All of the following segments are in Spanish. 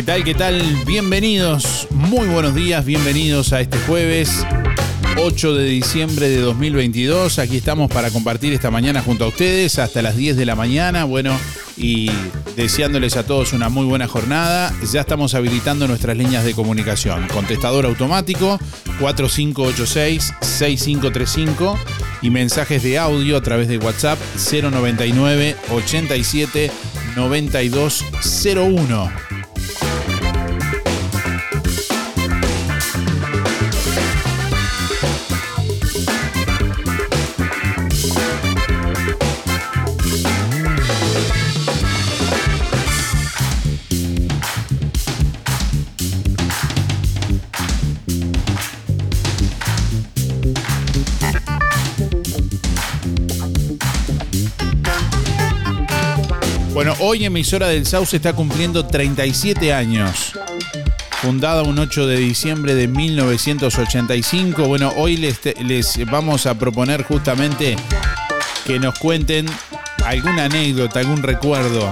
¿Qué tal? ¿Qué tal? Bienvenidos, muy buenos días, bienvenidos a este jueves 8 de diciembre de 2022. Aquí estamos para compartir esta mañana junto a ustedes hasta las 10 de la mañana. Bueno, y deseándoles a todos una muy buena jornada. Ya estamos habilitando nuestras líneas de comunicación. Contestador automático 4586-6535 y mensajes de audio a través de WhatsApp 099 87 9201. Hoy emisora del Sauce está cumpliendo 37 años. Fundada un 8 de diciembre de 1985. Bueno, hoy les, les vamos a proponer justamente que nos cuenten alguna anécdota, algún recuerdo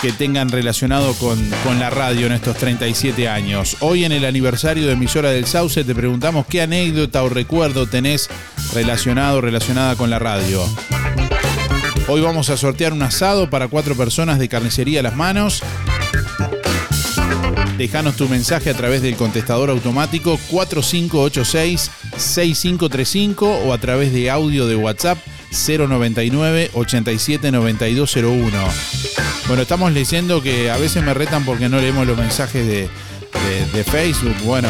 que tengan relacionado con, con la radio en estos 37 años. Hoy en el aniversario de emisora del Sauce te preguntamos qué anécdota o recuerdo tenés relacionado relacionada con la radio. Hoy vamos a sortear un asado para cuatro personas de carnicería a las manos. Déjanos tu mensaje a través del contestador automático 4586-6535 o a través de audio de WhatsApp 099 87 9201. Bueno, estamos leyendo que a veces me retan porque no leemos los mensajes de, de Facebook. Bueno,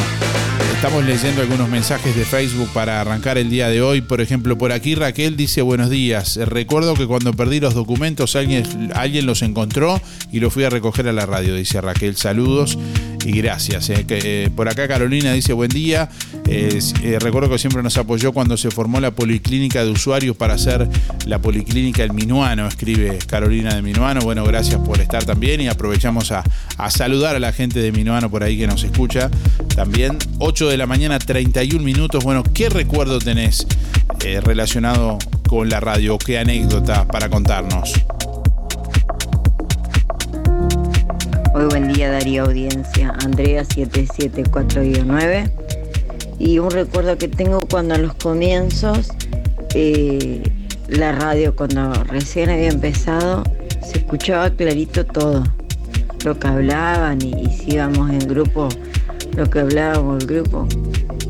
estamos leyendo algunos mensajes de Facebook para arrancar el día de hoy. Por ejemplo, por aquí Raquel dice buenos días. Recuerdo que cuando perdí los documentos alguien, alguien los encontró y los fui a recoger a la radio, dice Raquel. Saludos y gracias. Eh, eh, por acá Carolina dice buen día. Eh, recuerdo que siempre nos apoyó cuando se formó la policlínica de usuarios para hacer la policlínica El Minuano, escribe Carolina de Minuano. Bueno, gracias por estar también y aprovechamos a, saludar a la gente de Minuano por ahí que nos escucha también. 8 de la mañana, 31 minutos. Bueno, ¿qué recuerdo tenés relacionado con la radio? ¿Qué anécdota para contarnos? Muy buen día Darío Audiencia, Andrea 774-9. Y un recuerdo que tengo cuando a los comienzos, eh, la radio cuando recién había empezado, se escuchaba clarito todo, lo que hablaban y, si íbamos en grupo, lo que hablábamos el grupo.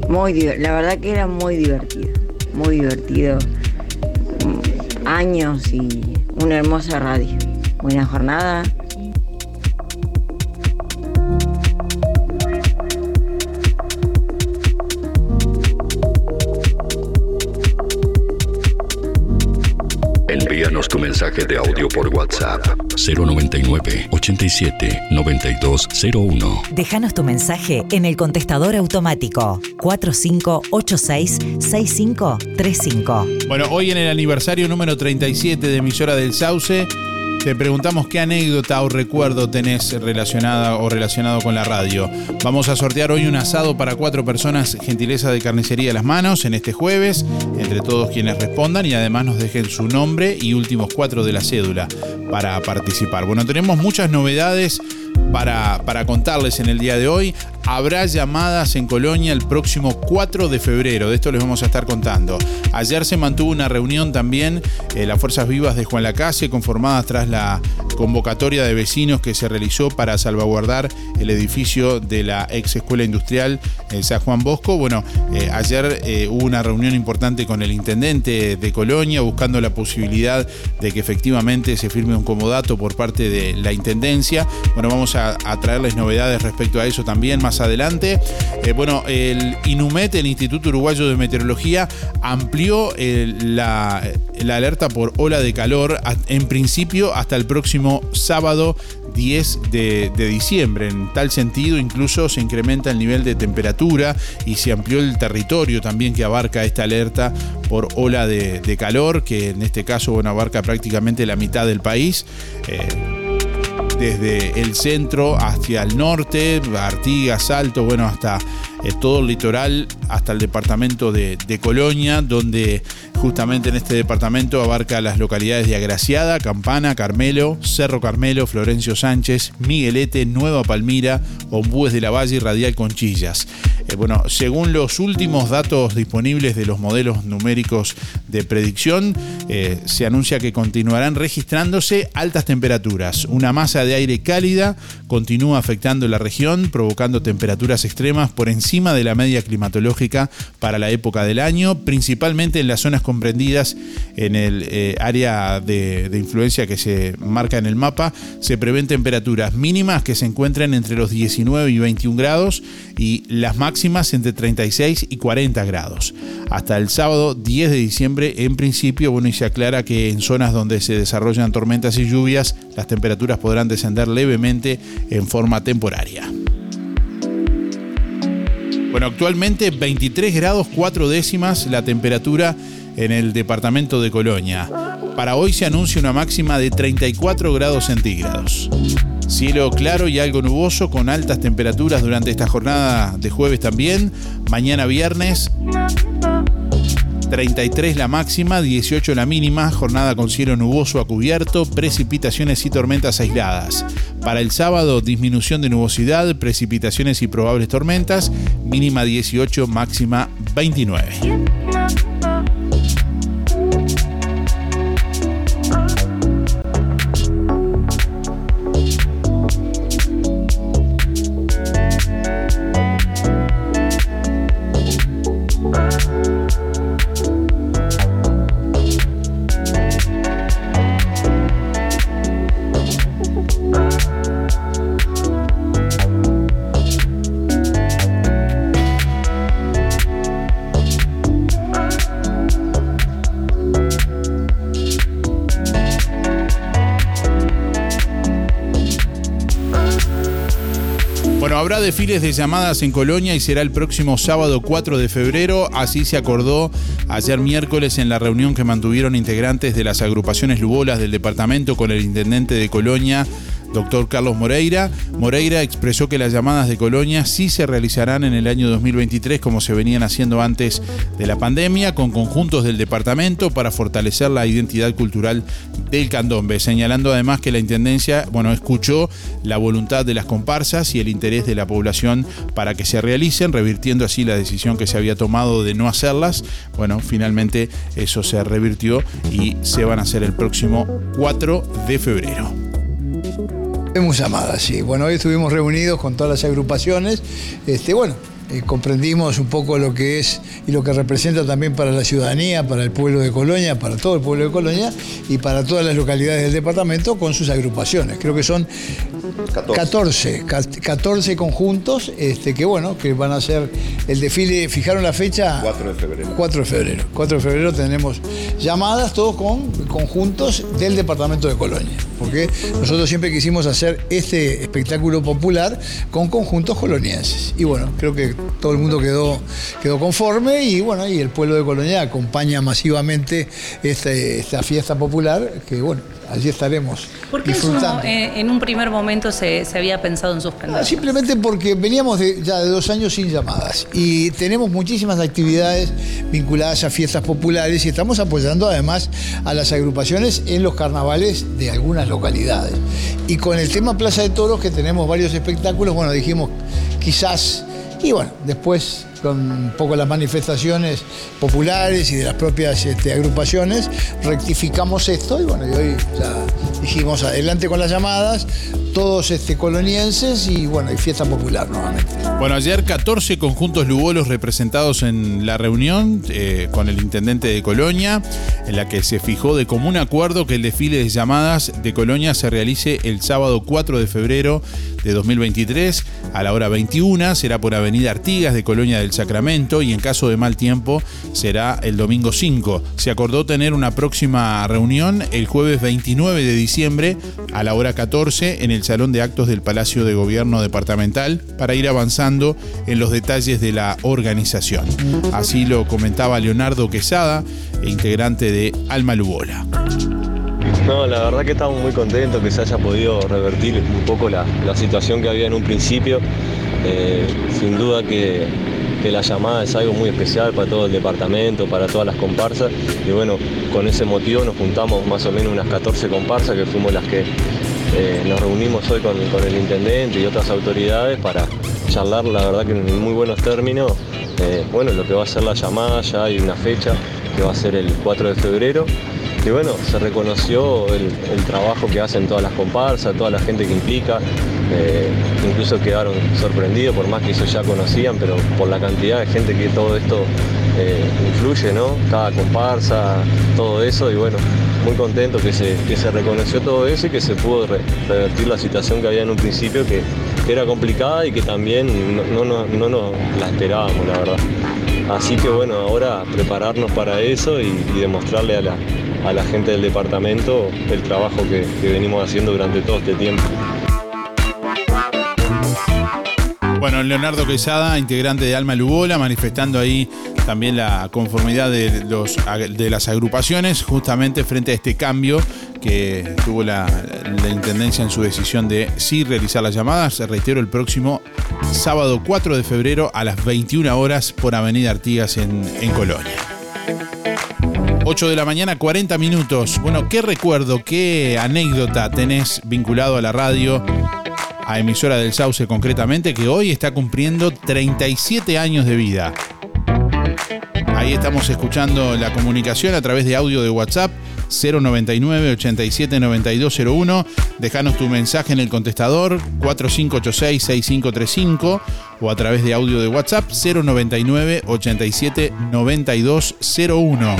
Muy la verdad que era muy divertido, muy divertido. Años y una hermosa radio. Buena jornada. Envíanos tu mensaje de audio por WhatsApp 099 87 9201. Déjanos tu mensaje en el contestador automático 4586 6535. Bueno, hoy en el aniversario número 37 de emisora del Sauce te preguntamos qué anécdota o recuerdo tenés relacionada o relacionado con la radio. Vamos a sortear hoy un asado para cuatro personas, gentileza de carnicería a las manos, en este jueves, entre todos quienes respondan y además nos dejen su nombre y últimos cuatro de la cédula para participar. Bueno, tenemos muchas novedades para, para contarles en el día de hoy. Habrá llamadas en Colonia el próximo 4 de febrero, de esto les vamos a estar contando. Ayer se mantuvo una reunión también, eh, las Fuerzas Vivas de Juan Lacase, conformadas tras la convocatoria de vecinos que se realizó para salvaguardar el edificio de la ex escuela industrial en San Juan Bosco. Bueno, eh, ayer eh, hubo una reunión importante con el intendente de Colonia buscando la posibilidad de que efectivamente se firme un comodato por parte de la intendencia. Bueno, vamos a, a traerles novedades respecto a eso también más adelante. Eh, bueno, el INUMET, el Instituto Uruguayo de Meteorología, amplió eh, la, alerta por ola de calor en principio hasta el próximo sábado 10 de, diciembre. En tal sentido, incluso se incrementa el nivel de temperatura y se amplió el territorio también que abarca esta alerta por ola de, calor, que en este caso abarca prácticamente la mitad del país. Eh, desde el centro hacia el norte, Artigas, Salto, bueno, hasta eh, todo el litoral, hasta el departamento de, Colonia, donde Justamente en este departamento abarca las localidades de Agraciada, Campana, Carmelo, Cerro Carmelo, Florencio Sánchez, Miguelete, Nueva Palmira, Ombúes de la Valle y Radial Conchillas. Eh, bueno, según los últimos datos disponibles de los modelos numéricos de predicción, eh, se anuncia que continuarán registrándose altas temperaturas. Una masa de aire cálida continúa afectando la región, provocando temperaturas extremas por encima de la media climatológica para la época del año, principalmente en las zonas comprendidas en el eh, área de, influencia que se marca en el mapa, se prevén temperaturas mínimas que se encuentran entre los 19 y 21 grados y las máximas entre 36 y 40 grados. Hasta el sábado 10 de diciembre, en principio, bueno, y se aclara que en zonas donde se desarrollan tormentas y lluvias, las temperaturas podrán descender levemente en forma temporaria. Bueno, actualmente 23 grados 4 décimas la temperatura en el departamento de Colonia. Para hoy se anuncia una máxima de 34 grados centígrados. Cielo claro y algo nuboso con altas temperaturas durante esta jornada de jueves también. Mañana viernes 33 la máxima, 18 la mínima, jornada con cielo nuboso a cubierto, precipitaciones y tormentas aisladas. Para el sábado, disminución de nubosidad, precipitaciones y probables tormentas, mínima 18, máxima 29. Habrá desfiles de llamadas en Colonia y será el próximo sábado 4 de febrero. Así se acordó ayer miércoles en la reunión que mantuvieron integrantes de las agrupaciones Lubolas del departamento con el intendente de Colonia, doctor Carlos Moreira. Moreira expresó que las llamadas de Colonia sí se realizarán en el año 2023 como se venían haciendo antes de la pandemia, con conjuntos del departamento para fortalecer la identidad cultural del candombe, señalando además que la Intendencia, bueno, escuchó la voluntad de las comparsas y el interés de la población para que se realicen, revirtiendo así la decisión que se había tomado de no hacerlas. Bueno, finalmente eso se revirtió y se van a hacer el próximo 4 de febrero. Hemos llamado, sí. Bueno, hoy estuvimos reunidos con todas las agrupaciones. Este, bueno, eh, comprendimos un poco lo que es y lo que representa también para la ciudadanía, para el pueblo de Colonia, para todo el pueblo de Colonia y para todas las localidades del departamento con sus agrupaciones. Creo que son 14, 14, conjuntos este, que bueno, que van a ser el desfile, fijaron la fecha 4 de febrero. 4 de febrero. 4 de febrero tenemos llamadas todos con conjuntos del departamento de Colonia, porque nosotros siempre quisimos hacer este espectáculo popular con conjuntos colonienses. Y bueno, creo que todo el mundo quedó, quedó conforme y bueno, y el pueblo de Colonia acompaña masivamente este, esta fiesta popular que bueno, allí estaremos ¿Por qué disfrutando. eh, en un primer momento se, se había pensado en suspender? Ah, Simplemente porque veníamos de, ya de dos años sin llamadas y tenemos muchísimas actividades vinculadas a fiestas populares y estamos apoyando además a las agrupaciones en los carnavales de algunas localidades. Y con el tema Plaza de Toros, que tenemos varios espectáculos, bueno, dijimos quizás, y bueno, después con un poco las manifestaciones populares y de las propias este, agrupaciones, rectificamos esto y bueno, y hoy dijimos adelante con las llamadas, todos este, colonienses y bueno, y fiesta popular nuevamente. Bueno, ayer 14 conjuntos lubolos representados en la reunión eh, con el intendente de Colonia, en la que se fijó de común acuerdo que el desfile de llamadas de Colonia se realice el sábado 4 de febrero de 2023 a la hora 21. Será por Avenida Artigas de Colonia del Sacramento y en caso de mal tiempo será el domingo 5. Se acordó tener una próxima reunión el jueves 29 de diciembre a la hora 14 en el Salón de Actos del Palacio de Gobierno Departamental para ir avanzando en los detalles de la organización. Así lo comentaba Leonardo Quesada, integrante de Alma Lubola. No, la verdad que estamos muy contentos que se haya podido revertir un poco la, situación que había en un principio. Eh, sin duda que, la llamada es algo muy especial para todo el departamento, para todas las comparsas. Y bueno, con ese motivo nos juntamos más o menos unas 14 comparsas que fuimos las que eh, nos reunimos hoy con, el intendente y otras autoridades para charlar, la verdad que en muy buenos términos. eh, bueno, lo que va a ser la llamada, ya hay una fecha que va a ser el 4 de febrero. Y bueno, se reconoció el trabajo que hacen todas las comparsas, toda la gente que implica. Eh, incluso quedaron sorprendidos, por más que ellos ya conocían, pero por la cantidad de gente que todo esto eh, influye, ¿no? Cada comparsa, todo eso. Y bueno, muy contento que se, que se reconoció todo eso y que se pudo re- revertir la situación que había en un principio, que, era complicada y que también no, no, no, no la esperábamos, la verdad. Así que bueno, ahora prepararnos para eso y, demostrarle a la, a la gente del departamento el trabajo que venimos haciendo durante todo este tiempo. Bueno, Leonardo Quesada, integrante de Alma Lubola, manifestando ahí también la conformidad de, los, de las agrupaciones justamente frente a este cambio que tuvo la, la Intendencia en su decisión de sí realizar las llamadas. Reitero, el próximo sábado 4 de febrero a las 21 horas por Avenida Artigas en, en Colonia. 8 de la mañana, 40 minutos. Bueno, ¿qué recuerdo, qué anécdota tenés vinculado a la radio? A emisora del Sauce concretamente, que hoy está cumpliendo 37 años de vida. Ahí estamos escuchando la comunicación a través de audio de WhatsApp 099 87 9201. Dejanos tu mensaje en el contestador 4586 6535 o a través de audio de WhatsApp 099 87 9201.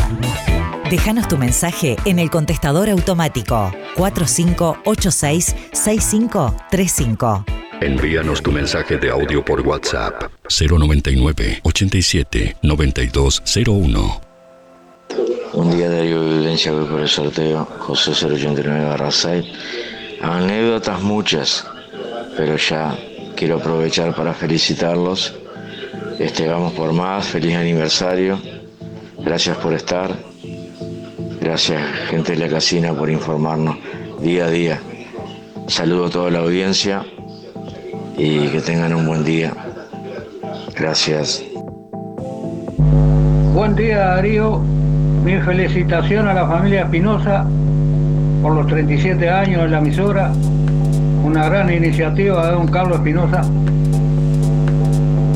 Déjanos tu mensaje en el contestador automático 4586-6535. Envíanos tu mensaje de audio por WhatsApp 099 87 9201. Un día Darío Vivencia voy por el sorteo, José 089 barra 6. Anécdotas muchas, pero ya quiero aprovechar para felicitarlos. Este, vamos por más, feliz aniversario. Gracias por estar. Gracias, gente de la casina, por informarnos día a día. Saludo a toda la audiencia y que tengan un buen día. Gracias. Buen día Darío, mi felicitación a la familia Espinosa por los 37 años de la emisora, una gran iniciativa de don Carlos Espinosa.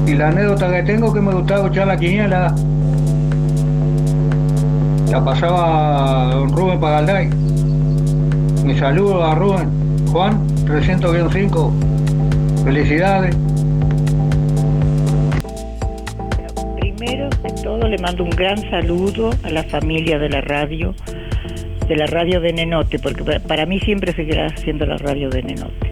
Y la anécdota que tengo que me gustaba escuchar la quiniela, la pasaba don Rubén Pagalday. Mi saludo a Rubén, Juan 300-5, felicidades. Le mando un gran saludo a la familia de la radio, de la radio de Nenote, porque pa- para mí siempre seguirá siendo la radio de Nenote.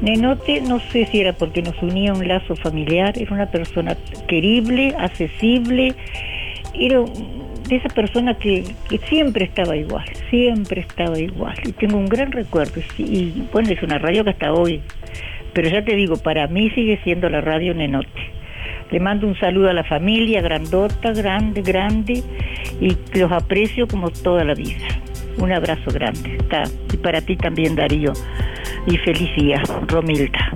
Nenote no sé si era porque nos unía un lazo familiar, era una persona querible, accesible, era de esa persona que, que siempre estaba igual, siempre estaba igual. Y tengo un gran recuerdo. Y, y, bueno, es una radio que hasta hoy, pero ya te digo, para mí sigue siendo la radio Nenote. Le mando un saludo a la familia, grandota, grande, grande, y los aprecio como toda la vida. Un abrazo grande. Está. Y para ti también, Darío. Y feliz día, Romilda.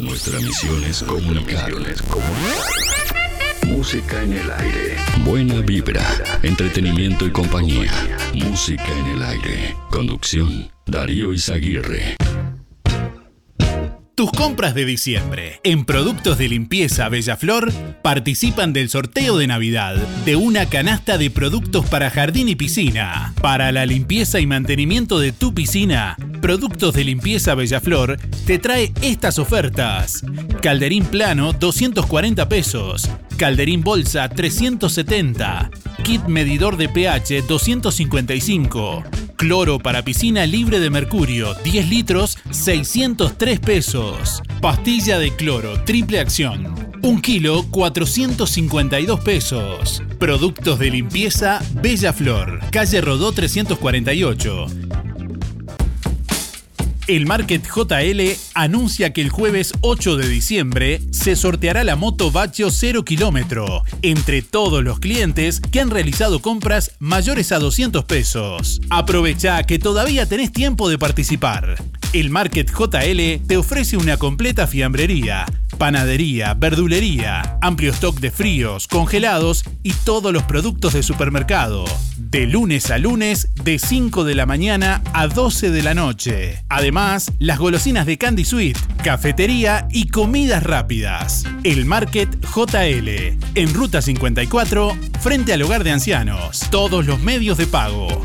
Nuestra misión es comunicar. Música en el aire. Buena vibra, entretenimiento y compañía. Música en el aire. Conducción, Darío Izaguirre. Tus compras de diciembre en productos de limpieza Bellaflor participan del sorteo de Navidad de una canasta de productos para jardín y piscina. Para la limpieza y mantenimiento de tu piscina, Productos de Limpieza Bellaflor te trae estas ofertas. Calderín plano 240 pesos. Calderín bolsa 370. Kit medidor de pH 255. Cloro para piscina libre de mercurio 10 litros 603 pesos. Pastilla de cloro triple acción. 1 kilo 452 pesos. Productos de limpieza Bella Flor. Calle Rodó 348. El Market JL anuncia que el jueves 8 de diciembre se sorteará la moto Baccio 0 kilómetro entre todos los clientes que han realizado compras mayores a 200 pesos. Aprovecha que todavía tenés tiempo de participar. El Market JL te ofrece una completa fiambrería, panadería, verdulería, amplio stock de fríos, congelados y todos los productos de supermercado. De lunes a lunes, de 5 de la mañana a 12 de la noche. Además, las golosinas de Candy Sweet, cafetería y comidas rápidas. El Market JL, en Ruta 54, frente al hogar de ancianos. Todos los medios de pago.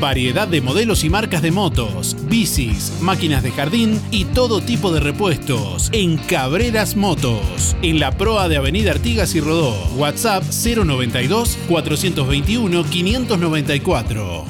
Variedad de modelos y marcas de motos, bicis, máquinas de jardín y todo tipo de repuestos en Cabreras Motos, en la proa de Avenida Artigas y Rodó. WhatsApp 092 421 594.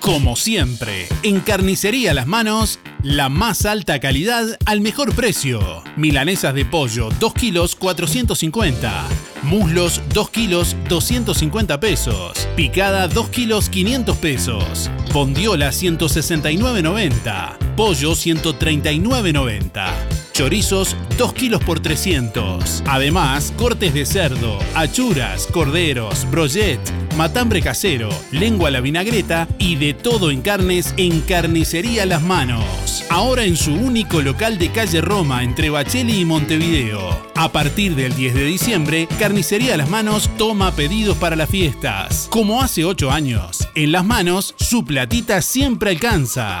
Como siempre, en Carnicería Las Manos, la más alta calidad al mejor precio. Milanesas de pollo 2 kilos 450. Muslos 2 kilos 250 pesos. Picada 2 kilos 500 pesos. Bondiola 169.90. Pollo 139.90. Chorizos 2 kilos por 300. Además, cortes de cerdo, achuras, corderos, brochet, matambre casero, lengua a la vinagreta y de todo en carnes en Carnicería Las Manos. Ahora en su único local de calle Roma entre Bacheli y Montevideo. A partir del 10 de diciembre, Carnicería Las Manos toma pedidos para las fiestas. Como hace 8 años, en Las Manos su platita siempre alcanza.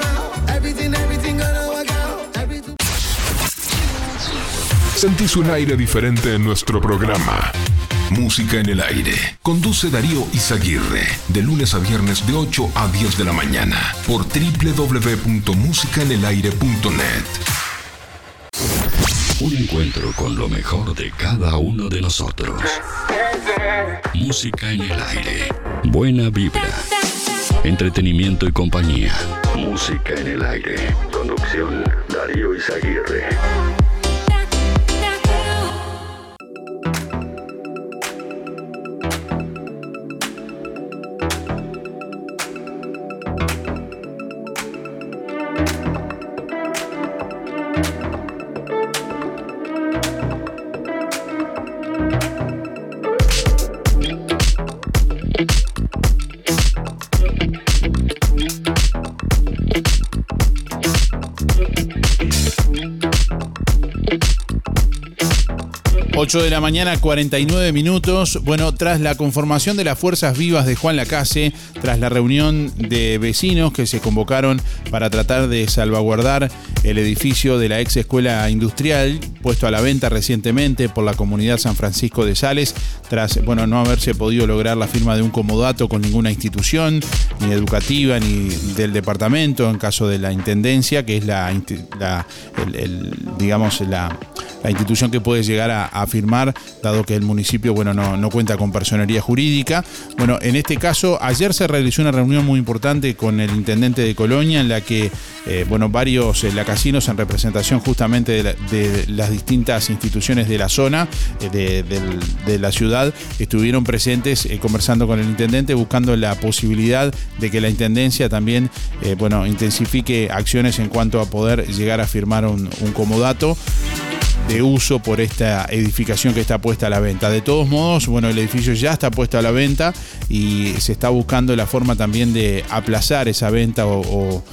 Sentís un aire diferente en nuestro programa. Música en el aire. Conduce Darío Izaguirre. De lunes a viernes de 8 a 10 de la mañana. Por www.musicaenelaire.net. Un encuentro con lo mejor de cada uno de nosotros. Música en el aire. Buena vibra. Entretenimiento y compañía. Música en el aire. Conducción Darío Izaguirre. De la mañana, 49 minutos. Bueno, tras la conformación de las Fuerzas Vivas de Juan Lacase, tras la reunión de vecinos que se convocaron para tratar de salvaguardar el edificio de la ex escuela industrial, puesto a la venta recientemente por la comunidad San Francisco de Sales, tras bueno, no haberse podido lograr la firma de un comodato con ninguna institución, ni educativa, ni del departamento, en caso de la intendencia, que es la, digamos, la, institución que puede llegar a, firmar, dado que el municipio bueno, no, cuenta con personería jurídica. Bueno, en este caso, ayer se realizó una reunión muy importante con el intendente de Colonia, en la que eh, bueno, varios eh, lacasinos en representación justamente de, las distintas instituciones de la zona, eh, de, la ciudad, estuvieron presentes conversando con el intendente, buscando la posibilidad de que la intendencia también bueno, intensifique acciones en cuanto a poder llegar a firmar un comodato de uso por esta edificación que está puesta a la venta. De todos modos, bueno, el edificio ya está puesto a la venta y se está buscando la forma también de aplazar esa venta o,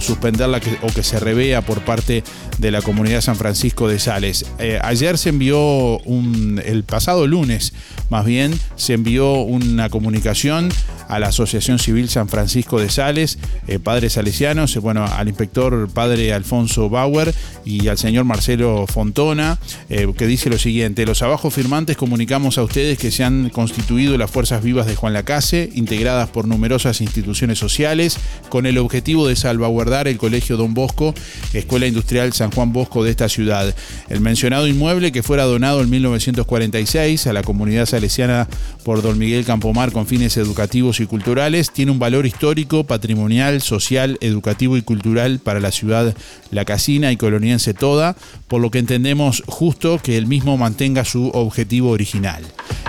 suspenderla o que se revea por parte de la comunidad San Francisco de Sales. Eh, ayer se envió un, el pasado lunes, más bien, se envió una comunicación a la Asociación Civil San Francisco de Sales, eh, padres salesianos, eh, bueno, al inspector padre Alfonso Bauer y al señor Marcelo Fontona, eh, que dice lo siguiente, los abajo firmantes comunicamos a ustedes que se han constituido las fuerzas vivas de Juan Lacase, integradas por numerosas instituciones sociales, con el objetivo de salvaguardar el Colegio Don Bosco, Escuela Industrial San Juan Bosco de esta ciudad. El mencionado inmueble que fuera donado en 1946 a la comunidad salesiana por don Miguel Campomar con fines educativos y culturales tiene un valor histórico, patrimonial, social, educativo y cultural para la ciudad La Casina y coloniense toda, por lo que entendemos justo que el mismo mantenga su objetivo original.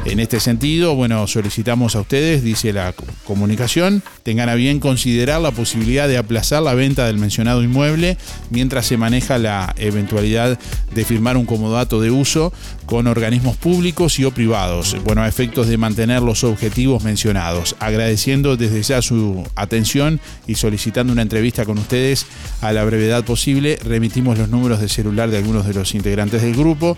En este sentido, bueno, solicitamos a ustedes, dice la comunicación, tengan a bien considerar la posibilidad de aplazar la venta del mencionado inmueble mientras se maneja la eventualidad de firmar un comodato de uso con organismos públicos y o privados, bueno, a efectos de mantener los objetivos mencionados. Agradeciendo desde ya su atención y solicitando una entrevista con ustedes a la brevedad posible, remitimos los números de celular de algunos de los integrantes del grupo.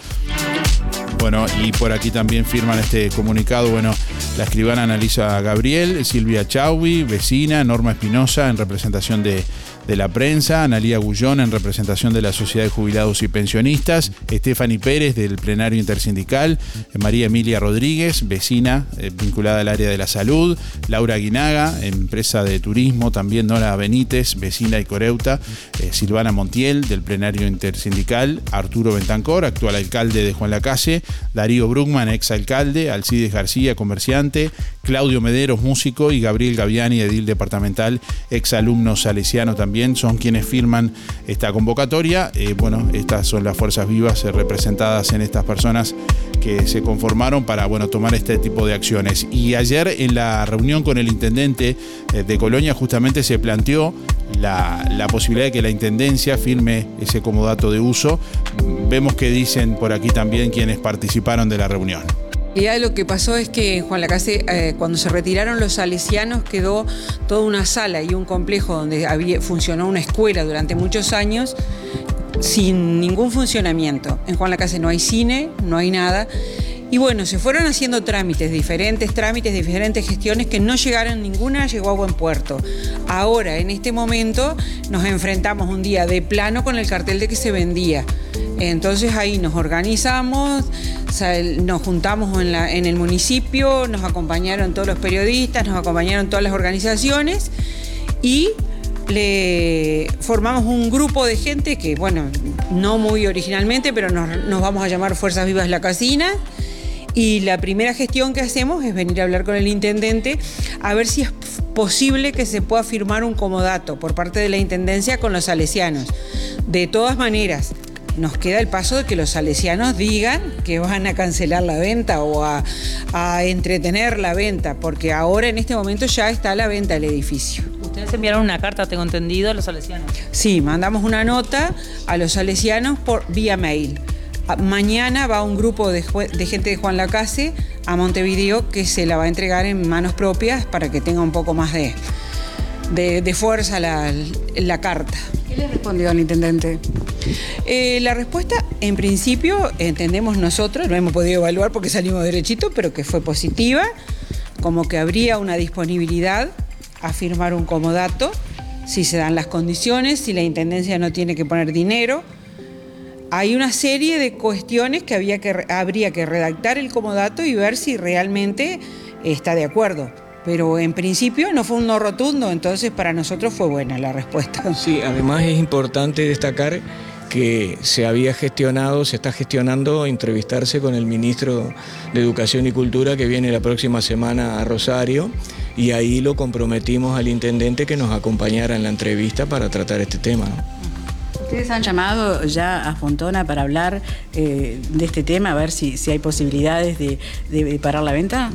Bueno, y por aquí también firman este comunicado, bueno, la escribana Analisa Gabriel, Silvia Chauvi, vecina, Norma Espinosa, en representación de, de la prensa, Analía Gullón, en representación de la Sociedad de Jubilados y Pensionistas, Stephanie Pérez, del Plenario Intersindical, María Emilia Rodríguez, vecina, eh, vinculada al área de la salud, Laura Guinaga, empresa de turismo, también Nora Benítez, vecina y coreuta, eh, Silvana Montiel, del Plenario Intersindical, Arturo Bentancor, actual alcalde de Juan Lacase, Darío Brugman, ex alcalde, Alcides García, comerciante, Claudio Mederos, músico, y Gabriel Gaviani, edil departamental, ex alumno salesiano también, son quienes firman esta convocatoria. Eh, bueno, estas son las fuerzas vivas eh, representadas en estas personas que se conformaron para bueno, tomar este tipo de acciones. Y ayer en la reunión con el intendente eh, de Colonia justamente se planteó la, la, posibilidad de que la Intendencia firme ese comodato de uso. Vemos que dicen por aquí también quienes participaron de la reunión. Ya lo que pasó es que en Juan Lacase, eh, cuando se retiraron los salesianos, quedó toda una sala y un complejo donde funcionó una escuela durante muchos años sin ningún funcionamiento. En Juan Lacase no hay cine, no hay nada. Y bueno, se fueron haciendo trámites, diferentes trámites, diferentes gestiones que no llegaron ninguna, llegó a buen puerto. Ahora, en este momento, nos enfrentamos un día de plano con el cartel de que se vendía. Entonces ahí nos organizamos, nos juntamos en, la, en el municipio, nos acompañaron todos los periodistas, nos acompañaron todas las organizaciones y formamos un grupo de gente que, bueno, no muy originalmente, pero nos, nos, vamos a llamar Fuerzas Vivas La Casina. Y la primera gestión que hacemos es venir a hablar con el intendente a ver si es posible que se pueda firmar un comodato por parte de la intendencia con los salesianos. De todas maneras, nos queda el paso de que los salesianos digan que van a cancelar la venta o a, a, entretener la venta, porque ahora en este momento ya está la venta del edificio. Ustedes enviaron una carta, tengo entendido, a los salesianos. Sí, mandamos una nota a los salesianos por vía mail. Mañana va un grupo de, de, gente de Juan Lacase a Montevideo que se la va a entregar en manos propias para que tenga un poco más de, de, de fuerza la, la carta. ¿Qué le respondió al intendente? Eh, la respuesta, en principio, entendemos nosotros, no hemos podido evaluar porque salimos derechito, pero que fue positiva, como que habría una disponibilidad a firmar un comodato si se dan las condiciones, si la Intendencia no tiene que poner dinero. Hay una serie de cuestiones que, había que habría que redactar el comodato y ver si realmente está de acuerdo pero en principio no fue un no rotundo, entonces para nosotros fue buena la respuesta. Sí, además es importante destacar que se había gestionado, se está gestionando entrevistarse con el ministro de Educación y Cultura que viene la próxima semana a Rosario y ahí lo comprometimos al intendente que nos acompañara en la entrevista para tratar este tema. ¿Ustedes han llamado ya a Fontona para hablar eh, de este tema, a ver si, si hay posibilidades de, de, parar la venta?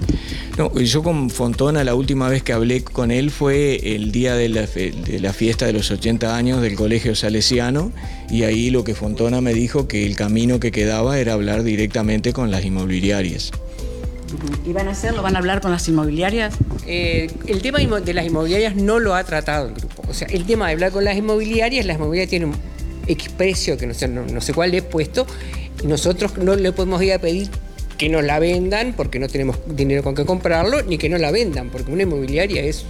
No, yo con Fontona la última vez que hablé con él fue el día de la, de la fiesta de los 80 años del Colegio Salesiano y ahí lo que Fontona me dijo que el camino que quedaba era hablar directamente con las inmobiliarias. ¿Y van a hacerlo? ¿Van a hablar con las inmobiliarias? Eh, el tema de las inmobiliarias no lo ha tratado el grupo. O sea, el tema de hablar con las inmobiliarias, las inmobiliarias tienen exprecio que no sé, no, no sé cuál le he puesto, y nosotros no le podemos ir a pedir que nos la vendan porque no tenemos dinero con que comprarlo, ni que no la vendan, porque una inmobiliaria es,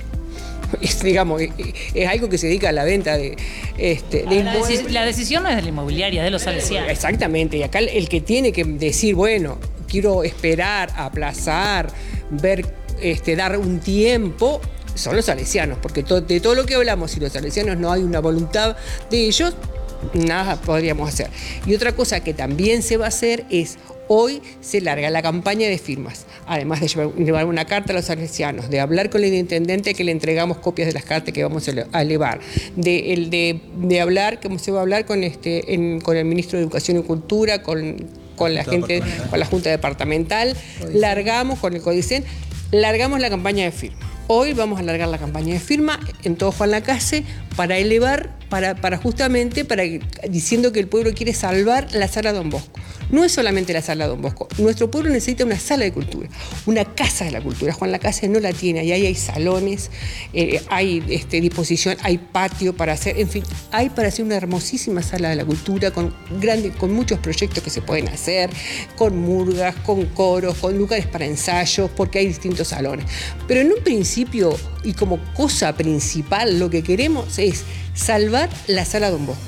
es, digamos, es, es algo que se dedica a la venta de, este, de La, inmuebles. deci- la decisión no es de la inmobiliaria, es de los salesianos. Exactamente, y acá el- el que tiene que decir, bueno, quiero esperar, aplazar, ver, este, dar un tiempo, son los salesianos, porque to- de todo lo que hablamos, si los salesianos no hay una voluntad de ellos, nada podríamos hacer. Y otra cosa que también se va a hacer es, hoy se larga la campaña de firmas, además de llevar, una carta a los salesianos, de hablar con el intendente que le entregamos copias de las cartas que vamos a ele- a elevar, de, el de, de hablar, como se va a hablar con, este, en- con el ministro de Educación y Cultura, con, con la gente, con la Junta Departamental, largamos con el Codicen, largamos la campaña de firma. Hoy vamos a largar la campaña de firma en todo Juan Lacase para elevar, para, justamente, para diciendo que el pueblo quiere salvar la sala Don Bosco. No es solamente la sala Don Bosco, nuestro pueblo necesita una sala de cultura, una casa de la cultura. Juan Lacase no la tiene, y ahí hay salones, eh, hay este, disposición, hay patio para hacer, en fin, hay para hacer una hermosísima sala de la cultura con, grande, con muchos proyectos que se pueden hacer, con murgas, con coros, con lugares para ensayos, porque hay distintos salones. Pero en un principio y como cosa principal, lo que queremos es salvar la sala Don Bosco.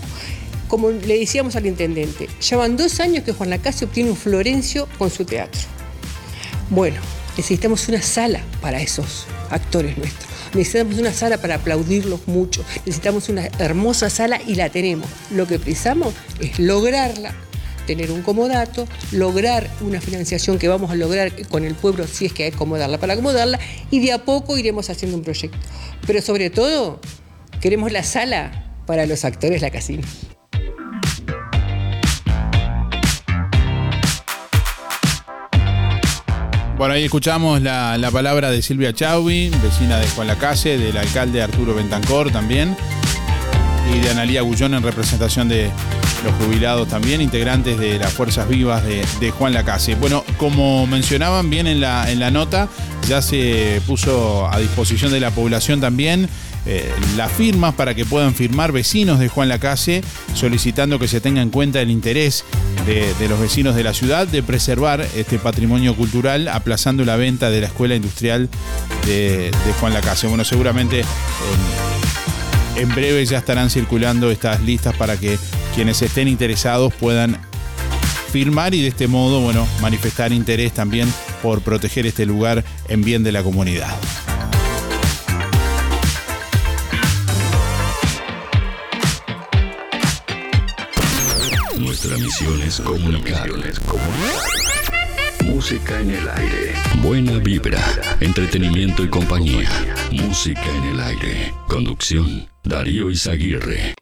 Como le decíamos al intendente, ya van dos años que Juan Lacase obtiene un Florencio con su teatro. Bueno, necesitamos una sala para esos actores nuestros. Necesitamos una sala para aplaudirlos mucho. Necesitamos una hermosa sala y la tenemos. Lo que precisamos es lograrla, tener un comodato, lograr una financiación que vamos a lograr con el pueblo si es que hay que acomodarla para acomodarla y de a poco iremos haciendo un proyecto. Pero sobre todo, queremos la sala para los actores la casina. Bueno, ahí escuchamos la, la palabra de Silvia Chauvi, vecina de Juan Lacase, del alcalde Arturo Bentancor también, y de Analía Gullón en representación de los jubilados también, integrantes de las Fuerzas Vivas de, de Juan Lacase. Bueno, como mencionaban bien en la, en la nota, ya se puso a disposición de la población también eh, las firmas para que puedan firmar vecinos de Juan Lacase, solicitando que se tenga en cuenta el interés de, los vecinos de la ciudad de preservar este patrimonio cultural, aplazando la venta de la escuela industrial de, de Juan Lacase. Bueno, seguramente en, en breve ya estarán circulando estas listas para que quienes estén interesados puedan firmar y de este modo, bueno, manifestar interés también por proteger este lugar en bien de la comunidad. Nuestra misión es comunicar. Música en el aire. Buena vibra, entretenimiento y compañía. Música en el aire. Conducción, Darío Izaguirre.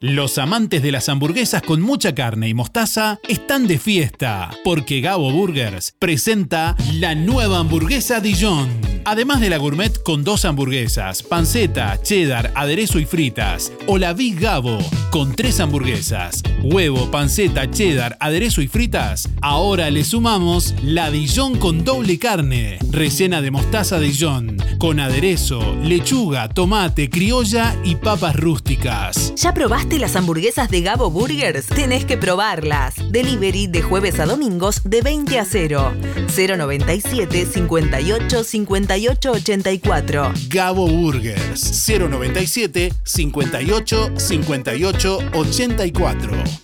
Los amantes de las hamburguesas con mucha carne y mostaza están de fiesta, porque Gabo Burgers presenta la nueva hamburguesa Dijon. Además de la gourmet con dos hamburguesas, panceta, cheddar, aderezo y fritas, o la Big Gabo con tres hamburguesas, huevo, panceta, cheddar, aderezo y fritas, ahora le sumamos la Dijon con doble carne, rellena de mostaza Dijon, con aderezo, lechuga, tomate, criolla y papas rústicas. ¿Ya probaste las hamburguesas de Gabo Burgers? Tenés que probarlas. Delivery de jueves a domingos de 20 a 0. 097 58 58 84. Gabo Burgers 097 58 58 84.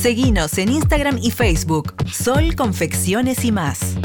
Seguinos en Instagram y Facebook, Sol Confecciones y más.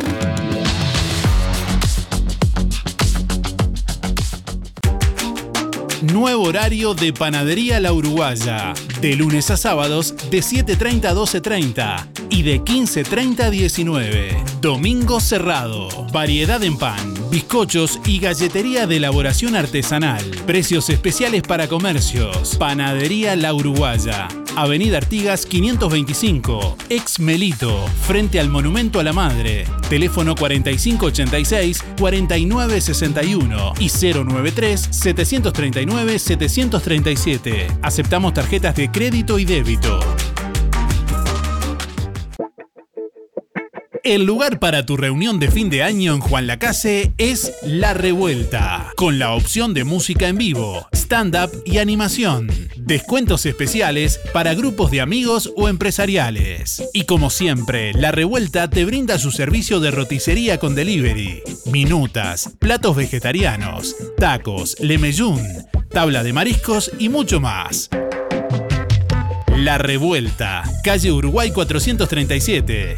Nuevo horario de Panadería La Uruguaya. De lunes a sábados de 7.30 a 12.30 y de 15.30 a 19. Domingo cerrado. Variedad en pan, bizcochos y galletería de elaboración artesanal. Precios especiales para comercios. Panadería La Uruguaya. Avenida Artigas 525, ex Melito, frente al Monumento a la Madre. Teléfono 4586-4961 y 093-739-737. Aceptamos tarjetas de crédito y débito. El lugar para tu reunión de fin de año en Juan Lacase es La Revuelta, con la opción de música en vivo, stand-up y animación. Descuentos especiales para grupos de amigos o empresariales. Y como siempre, La Revuelta te brinda su servicio de roticería con delivery, minutas, platos vegetarianos, tacos, lemeyún, tabla de mariscos y mucho más. La Revuelta, calle Uruguay 437.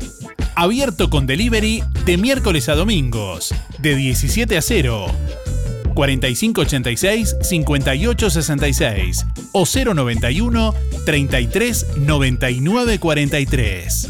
Abierto con delivery de miércoles a domingos, de 17 a 0. 4586-5866 o 091 33 99 43.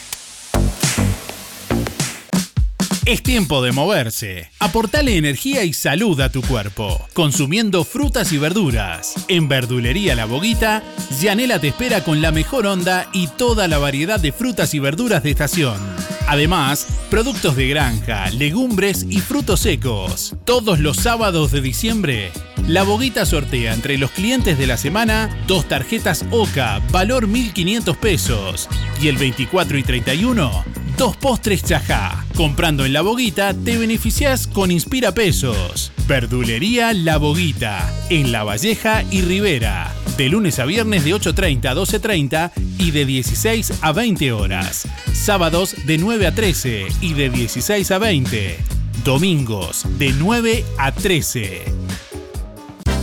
Es tiempo de moverse. Aportale energía y salud a tu cuerpo, consumiendo frutas y verduras. En Verdulería La Boguita, Yanela te espera con la mejor onda y toda la variedad de frutas y verduras de estación. Además, productos de granja, legumbres y frutos secos. Todos los sábados de diciembre, La Boguita sortea entre los clientes de la semana dos tarjetas OCA, valor 1.500 pesos. Y el 24 y 31, dos postres chajá. Comprando en La Boguita te beneficias con Inspira Pesos. Verdulería La Boguita, en La Valleja y Rivera. De lunes a viernes de 8.30 a 12.30 y de 16 a 20 horas. Sábados de 9 a 13 y de 16 a 20. Domingos de 9 a 13.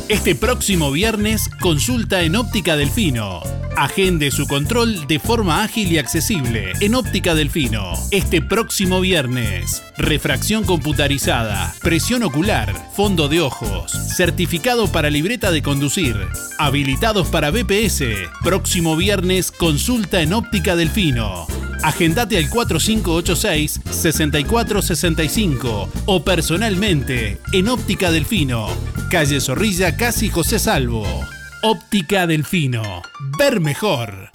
Este próximo viernes, consulta en Óptica Delfino. Agende su control de forma ágil y accesible en Óptica Delfino. Este próximo viernes, refracción computarizada, presión ocular, fondo de ojos, certificado para libreta de conducir, habilitados para BPS. Próximo viernes, consulta en Óptica Delfino. Agendate al 4586-6465 o personalmente en Óptica Delfino, calle Zorrilla, casi José Salvo. Óptica Delfino. Ver mejor.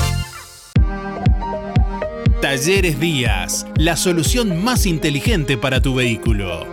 Talleres Díaz, la solución más inteligente para tu vehículo.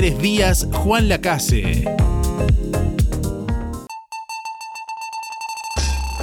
Díaz Juan Lacase.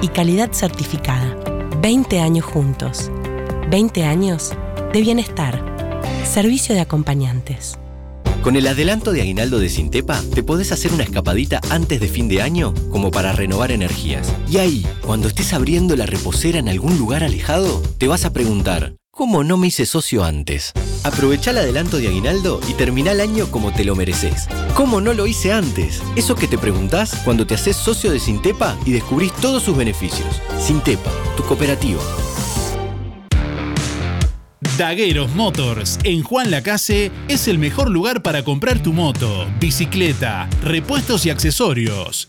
y calidad certificada. 20 años juntos. 20 años de bienestar. Servicio de acompañantes. Con el adelanto de aguinaldo de Sintepa, te podés hacer una escapadita antes de fin de año como para renovar energías. Y ahí, cuando estés abriendo la reposera en algún lugar alejado, te vas a preguntar, ¿cómo no me hice socio antes? Aprovecha el adelanto de aguinaldo y termina el año como te lo mereces. ¿Cómo no lo hice antes? Eso que te preguntás cuando te haces socio de Sintepa y descubrís todos sus beneficios. Sintepa, tu cooperativa. Dagueros Motors en Juan Lacase es el mejor lugar para comprar tu moto, bicicleta, repuestos y accesorios.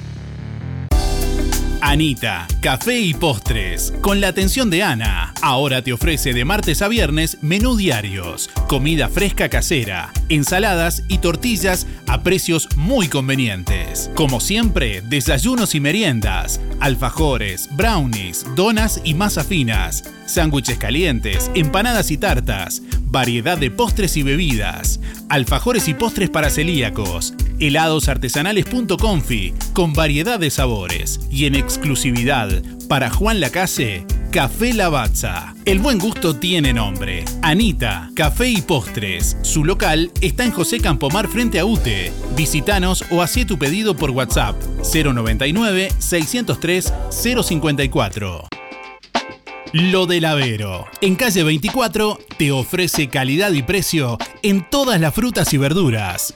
Anita, café y postres, con la atención de Ana. Ahora te ofrece de martes a viernes menú diarios, comida fresca casera, ensaladas y tortillas a precios muy convenientes. Como siempre, desayunos y meriendas, alfajores, brownies, donas y masas finas, sándwiches calientes, empanadas y tartas, variedad de postres y bebidas, alfajores y postres para celíacos, heladosartesanales.confi con variedad de sabores y en exclusividad para Juan Lacase, Café Lavazza. El buen gusto tiene nombre. Anita, Café y Postres. Su local está en José Campomar frente a UTE. Visítanos o hacé tu pedido por WhatsApp 099 603 054. Lo del Avero. En calle 24 te ofrece calidad y precio en todas las frutas y verduras.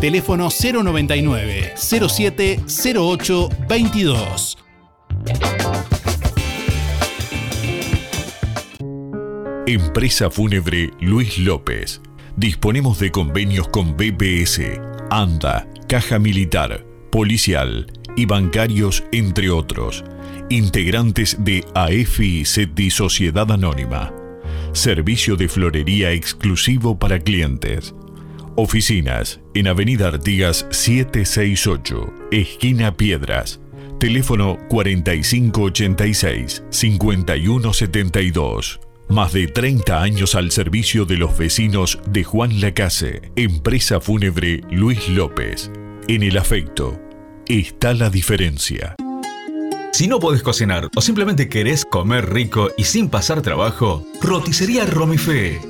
Teléfono 099 07 08 22. Empresa Fúnebre Luis López. Disponemos de convenios con BPS, ANDA, Caja Militar, Policial y bancarios, entre otros. Integrantes de AFI Sociedad Anónima. Servicio de florería exclusivo para clientes. Oficinas en Avenida Artigas 768, esquina Piedras. Teléfono 4586-5172. Más de 30 años al servicio de los vecinos de Juan Lacase, Empresa Fúnebre Luis López. En el afecto está la diferencia. Si no podés cocinar o simplemente querés comer rico y sin pasar trabajo, roticería Romifé.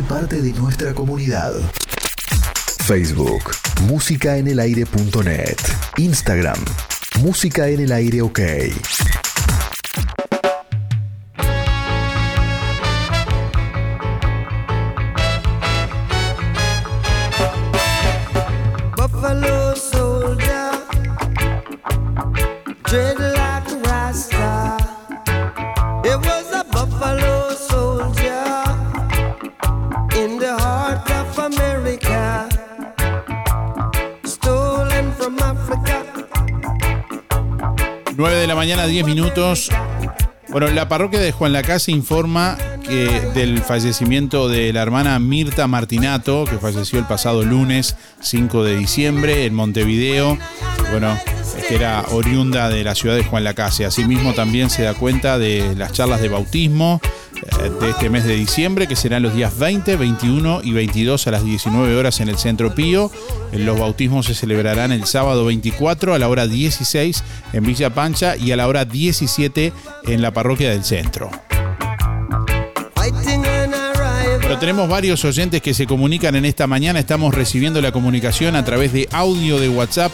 Parte de nuestra comunidad. Facebook, músicaenelaire.net. Instagram, Música en el Aire OK. Mañana, 10 minutos. Bueno, la parroquia de Juan Lacase informa que del fallecimiento de la hermana Mirta Martinato, que falleció el pasado lunes 5 de diciembre en Montevideo. Bueno, que era oriunda de la ciudad de Juan Lacase. Asimismo, también se da cuenta de las charlas de bautismo de este mes de diciembre, que serán los días 20, 21 y 22 a las 19 horas en el Centro Pío. Los bautismos se celebrarán el sábado 24 a la hora 16 en Villa Pancha y a la hora 17 en la parroquia del centro. Pero tenemos varios oyentes que se comunican en esta mañana. Estamos recibiendo la comunicación a través de audio de WhatsApp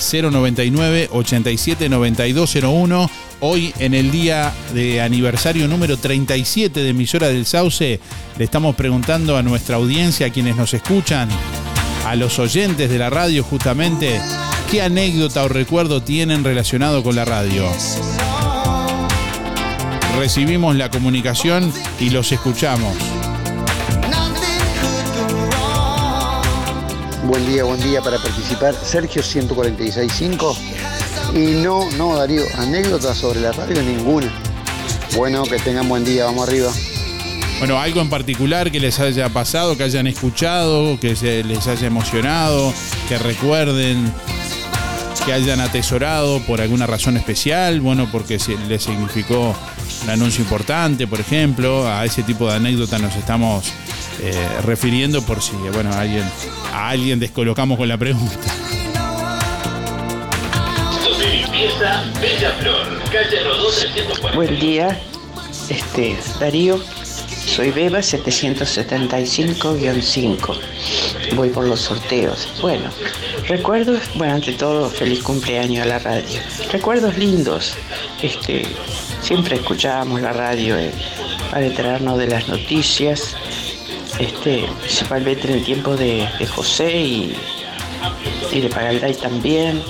099 87 9201. Hoy en el día de aniversario número 37 de emisora del Sauce, le estamos preguntando a nuestra audiencia, a quienes nos escuchan, a los oyentes de la radio justamente, qué anécdota o recuerdo tienen relacionado con la radio. Recibimos la comunicación y los escuchamos. Buen día, buen día para participar. Sergio 1465. Y no, no, Darío, anécdotas sobre la radio ninguna. Bueno, que tengan buen día, vamos arriba. Bueno, algo en particular que les haya pasado, que hayan escuchado, que se les haya emocionado, que recuerden, que hayan atesorado por alguna razón especial, bueno, porque les significó un anuncio importante, por ejemplo, a ese tipo de anécdota nos estamos eh, refiriendo por si, bueno, a alguien, a alguien descolocamos con la pregunta. Buen día, este, Darío. Soy Beba 775-5. Voy por los sorteos. Bueno, recuerdos, bueno, ante todo, feliz cumpleaños a la radio. Recuerdos lindos. Este, siempre escuchábamos la radio eh, para enterarnos de las noticias. Este, principalmente en el tiempo de, José y, y de Pagalday también.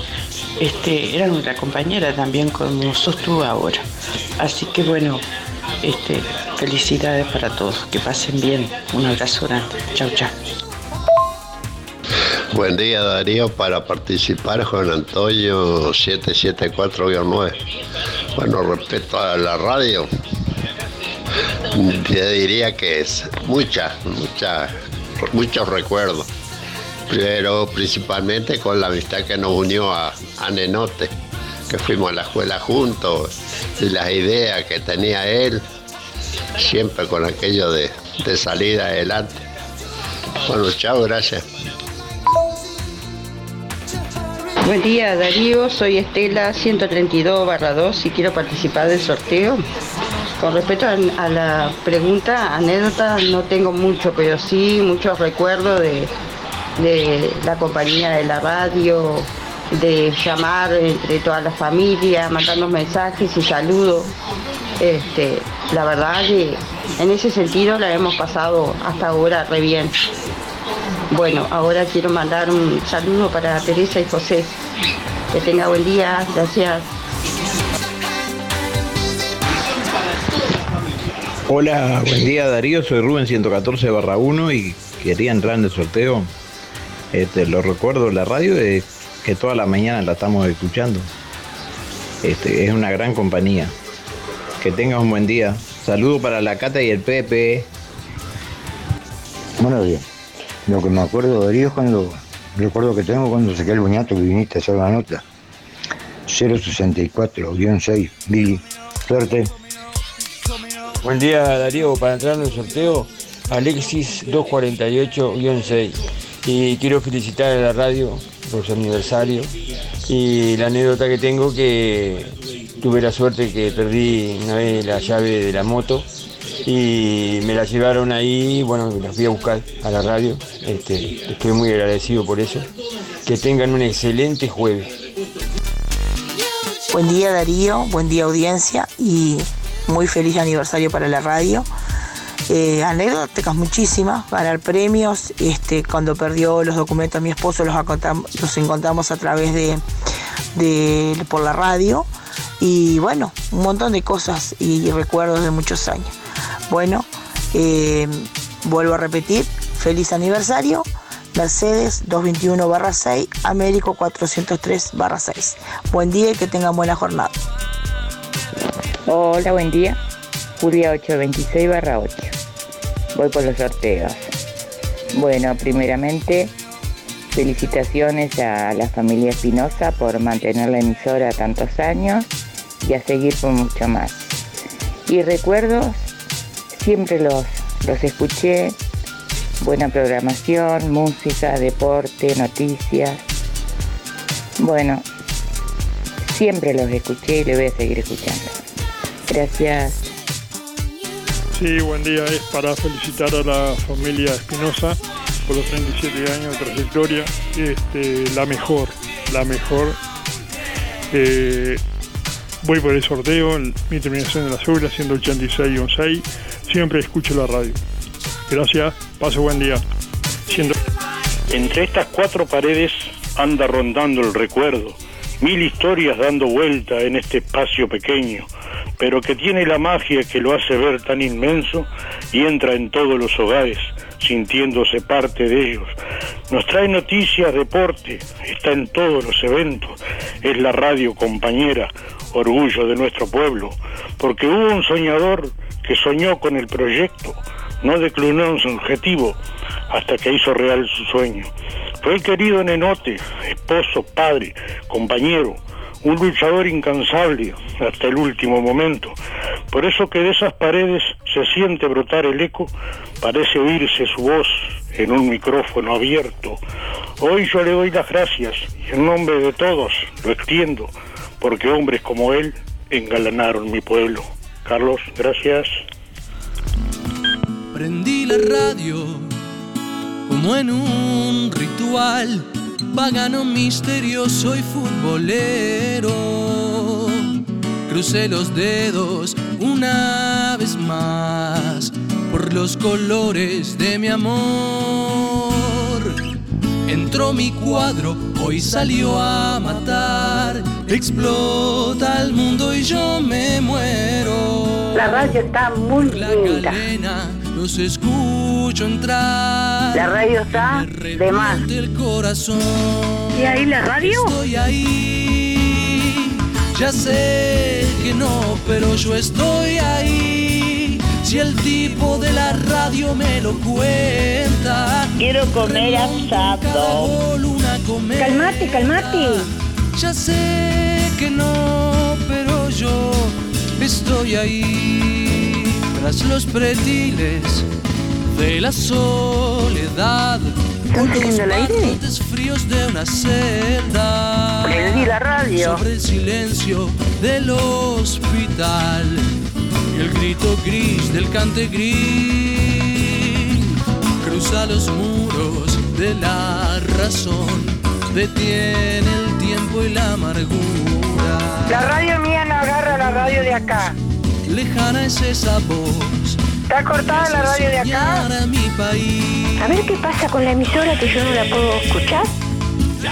Este, era nuestra compañera también como sos tú ahora. Así que bueno, este, felicidades para todos, que pasen bien. Un abrazo grande. Chau, chau. Buen día Darío, para participar Juan Antonio 774-9. Bueno, respecto a la radio, yo diría que es mucha, mucha, muchos recuerdos, pero principalmente con la amistad que nos unió a, a Nenote, que fuimos a la escuela juntos y las ideas que tenía él, siempre con aquello de, de salir adelante. Bueno, chao, gracias. Buen día Darío, soy Estela 132 2 y quiero participar del sorteo. Con respecto a, la pregunta, anécdota, no tengo mucho, pero sí muchos recuerdos de, de la compañía de la radio, de llamar entre toda la familia, mandarnos mensajes y saludos. Este, la verdad que en ese sentido la hemos pasado hasta ahora re bien. Bueno, ahora quiero mandar un saludo para Teresa y José. Que tenga buen día, gracias. Hola, buen día Darío, soy Rubén 114 barra 1 y quería entrar en el sorteo. Este, lo recuerdo, la radio es que toda la mañana la estamos escuchando. Este, es una gran compañía. Que tengas un buen día. Saludo para la Cata y el Pepe. Buenos días. Lo que me acuerdo Darío es cuando, recuerdo que tengo cuando saqué el buñato que viniste a hacer la nota. 064-6, Billy. Suerte. Buen día Darío, para entrar en el sorteo, Alexis 248-6. Y quiero felicitar a la radio por su aniversario. Y la anécdota que tengo que tuve la suerte que perdí una vez la llave de la moto y me la llevaron ahí, bueno, la fui a buscar a la radio. Este, estoy muy agradecido por eso. Que tengan un excelente jueves. Buen día Darío, buen día audiencia y muy feliz aniversario para la radio. Eh, anécdotas muchísimas, ganar premios, este, cuando perdió los documentos mi esposo los, encontramos a través de, de- por la radio y bueno, un montón de cosas y, recuerdos de muchos años. Bueno, eh, vuelvo a repetir, feliz aniversario, Mercedes 221 6, Américo 403 6. Buen día y que tengan buena jornada. Hola, buen día. Julia 826 barra 8. Voy por los sorteos. Bueno, primeramente, felicitaciones a la familia Espinosa por mantener la emisora tantos años y a seguir por mucho más. Y recuerdos, siempre los, los escuché. Buena programación, música, deporte, noticias. Bueno, siempre los escuché y le voy a seguir escuchando. Gracias. Sí, buen día. Es para felicitar a la familia Espinosa por los 37 años de trayectoria. Este, la mejor, la mejor. Eh, voy por el sorteo, el- mi terminación de la cédula 186-16. Siempre escucho la radio. Gracias, pase buen día. Siendo- Entre estas cuatro paredes anda rondando el recuerdo, mil historias dando vuelta en este espacio pequeño, pero que tiene la magia que lo hace ver tan inmenso y entra en todos los hogares, sintiéndose parte de ellos. Nos trae noticias, deporte, está en todos los eventos, es la radio compañera, orgullo de nuestro pueblo, porque hubo un soñador que soñó con el proyecto, no declinó en su objetivo hasta que hizo real su sueño. Fue el querido Nenote, esposo, padre, compañero, un luchador incansable hasta el último momento. Por eso que de esas paredes se siente brotar el eco, parece oírse su voz en un micrófono abierto. Hoy yo le doy las gracias y en nombre de todos lo extiendo, porque hombres como él engalanaron mi pueblo. Carlos, gracias. Prendí la radio como en un ritual pagano, misterioso y futbolero. Crucé los dedos una vez más por los colores de mi amor. Entró mi cuadro, hoy salió a matar. Explota el mundo y yo me muero. La radio está muy linda. Los escucho entrar. La radio está de más. El corazón. ¿Y ahí la radio? Estoy ahí. Ya sé que no, pero yo estoy ahí. Si el tipo de la radio me lo cuenta. Quiero comer asado. Luna comer. Calmate, calmate. Ya sé que no, pero yo estoy ahí. Tras los pretiles de la soledad. Los haciendo el aire? barrotes fríos de una celda. Prendí la radio. Sobre el silencio del hospital. Y el grito gris del cante gris. Cruza los muros de la razón. Detiene el tiempo y la amargura. La radio mía no agarra la radio de acá. Lejana es esa voz. ¿Está cortada la radio de acá? A ver qué pasa con la emisora que yo no la puedo escuchar.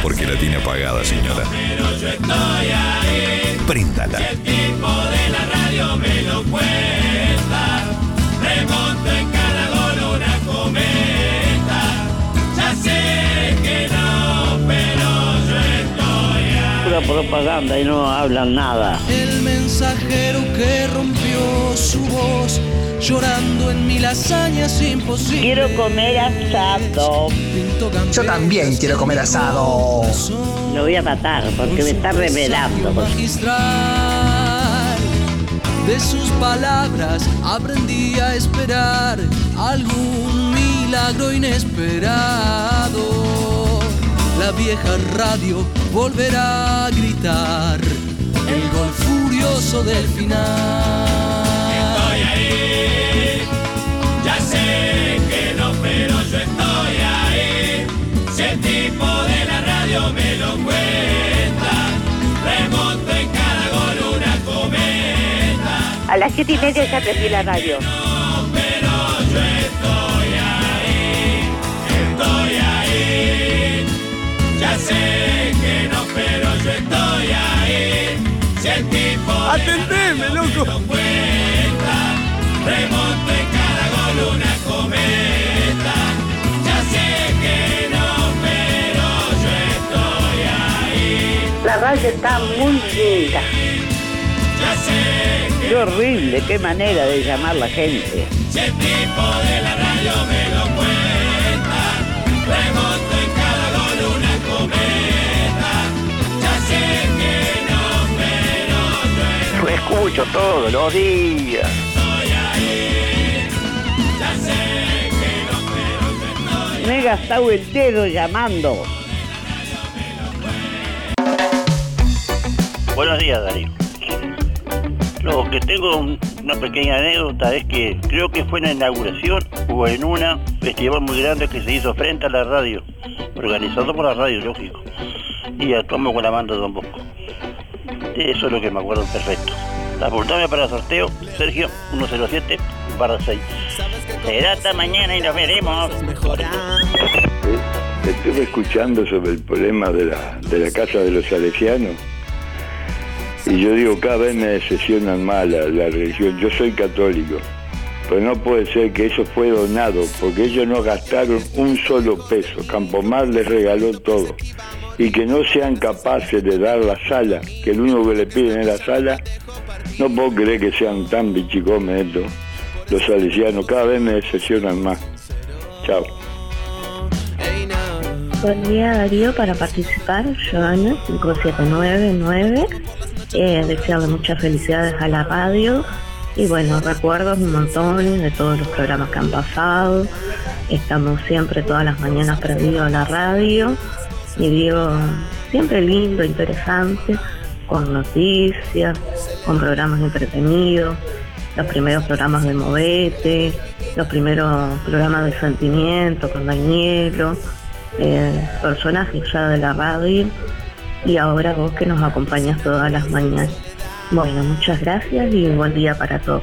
Porque la tiene apagada, señora. Préndala. Pura propaganda y no hablan nada. El mensajero que rompió su voz, llorando en mil hazañas imposibles. Quiero comer asado. Yo también quiero comer asado. Lo voy a matar porque me está revelando. De sus palabras aprendí a esperar algún milagro inesperado. La vieja radio volverá a gritar el gol furioso del final. Estoy ahí. Ya sé que no, pero yo estoy ahí. Si el tipo de la radio me lo cuenta. Remonto en cada gol una cometa. A las siete y media ya prendí la radio. Sé que no, pero yo estoy ahí. Si el tipo Atendeme, loco. cuenta, remonto en cada gol una cometa. Ya sé que no, pero yo estoy ahí. La radio está muy linda. Ya sé que Qué horrible, qué manera de llamar la gente. si el tipo de la radio me lo cuenta, escucho todos los días. Me he gastado el dedo llamando. Buenos días, Darío. Lo que tengo un- una pequeña anécdota es que creo que fue en la inauguración o en una festival muy grande que se hizo frente a la radio, organizado por la radio, lógico. Y actuamos con la banda de Don Bosco. Eso es lo que me acuerdo perfecto. Apuntame para el sorteo, Sergio 107 barra 6. Será hasta mañana y nos veremos. Estuve escuchando sobre el problema de la, de la casa de los salesianos y yo digo, cada vez me decepcionan más la, la religión. Yo soy católico, pero no puede ser que eso fue donado, porque ellos no gastaron un solo peso. Campomar les regaló todo. Y que no sean capaces de dar la sala, que el único que le piden es la sala, no puedo creer que sean tan bichicomes estos, los salesianos. Cada vez me decepcionan más. Chao. Buen día Darío, para participar, Joana 5799. Eh, desearle muchas felicidades a la radio y bueno, recuerdos un montón de todos los programas que han pasado. Estamos siempre todas las mañanas prendidos a la radio y digo, siempre lindo, interesante, con noticias, con programas entretenidos, los primeros programas de Movete, los primeros programas de Sentimiento con Danielo, eh, personajes ya de la radio y ahora vos que nos acompañas todas las mañanas. Bueno, muchas gracias y buen día para todos.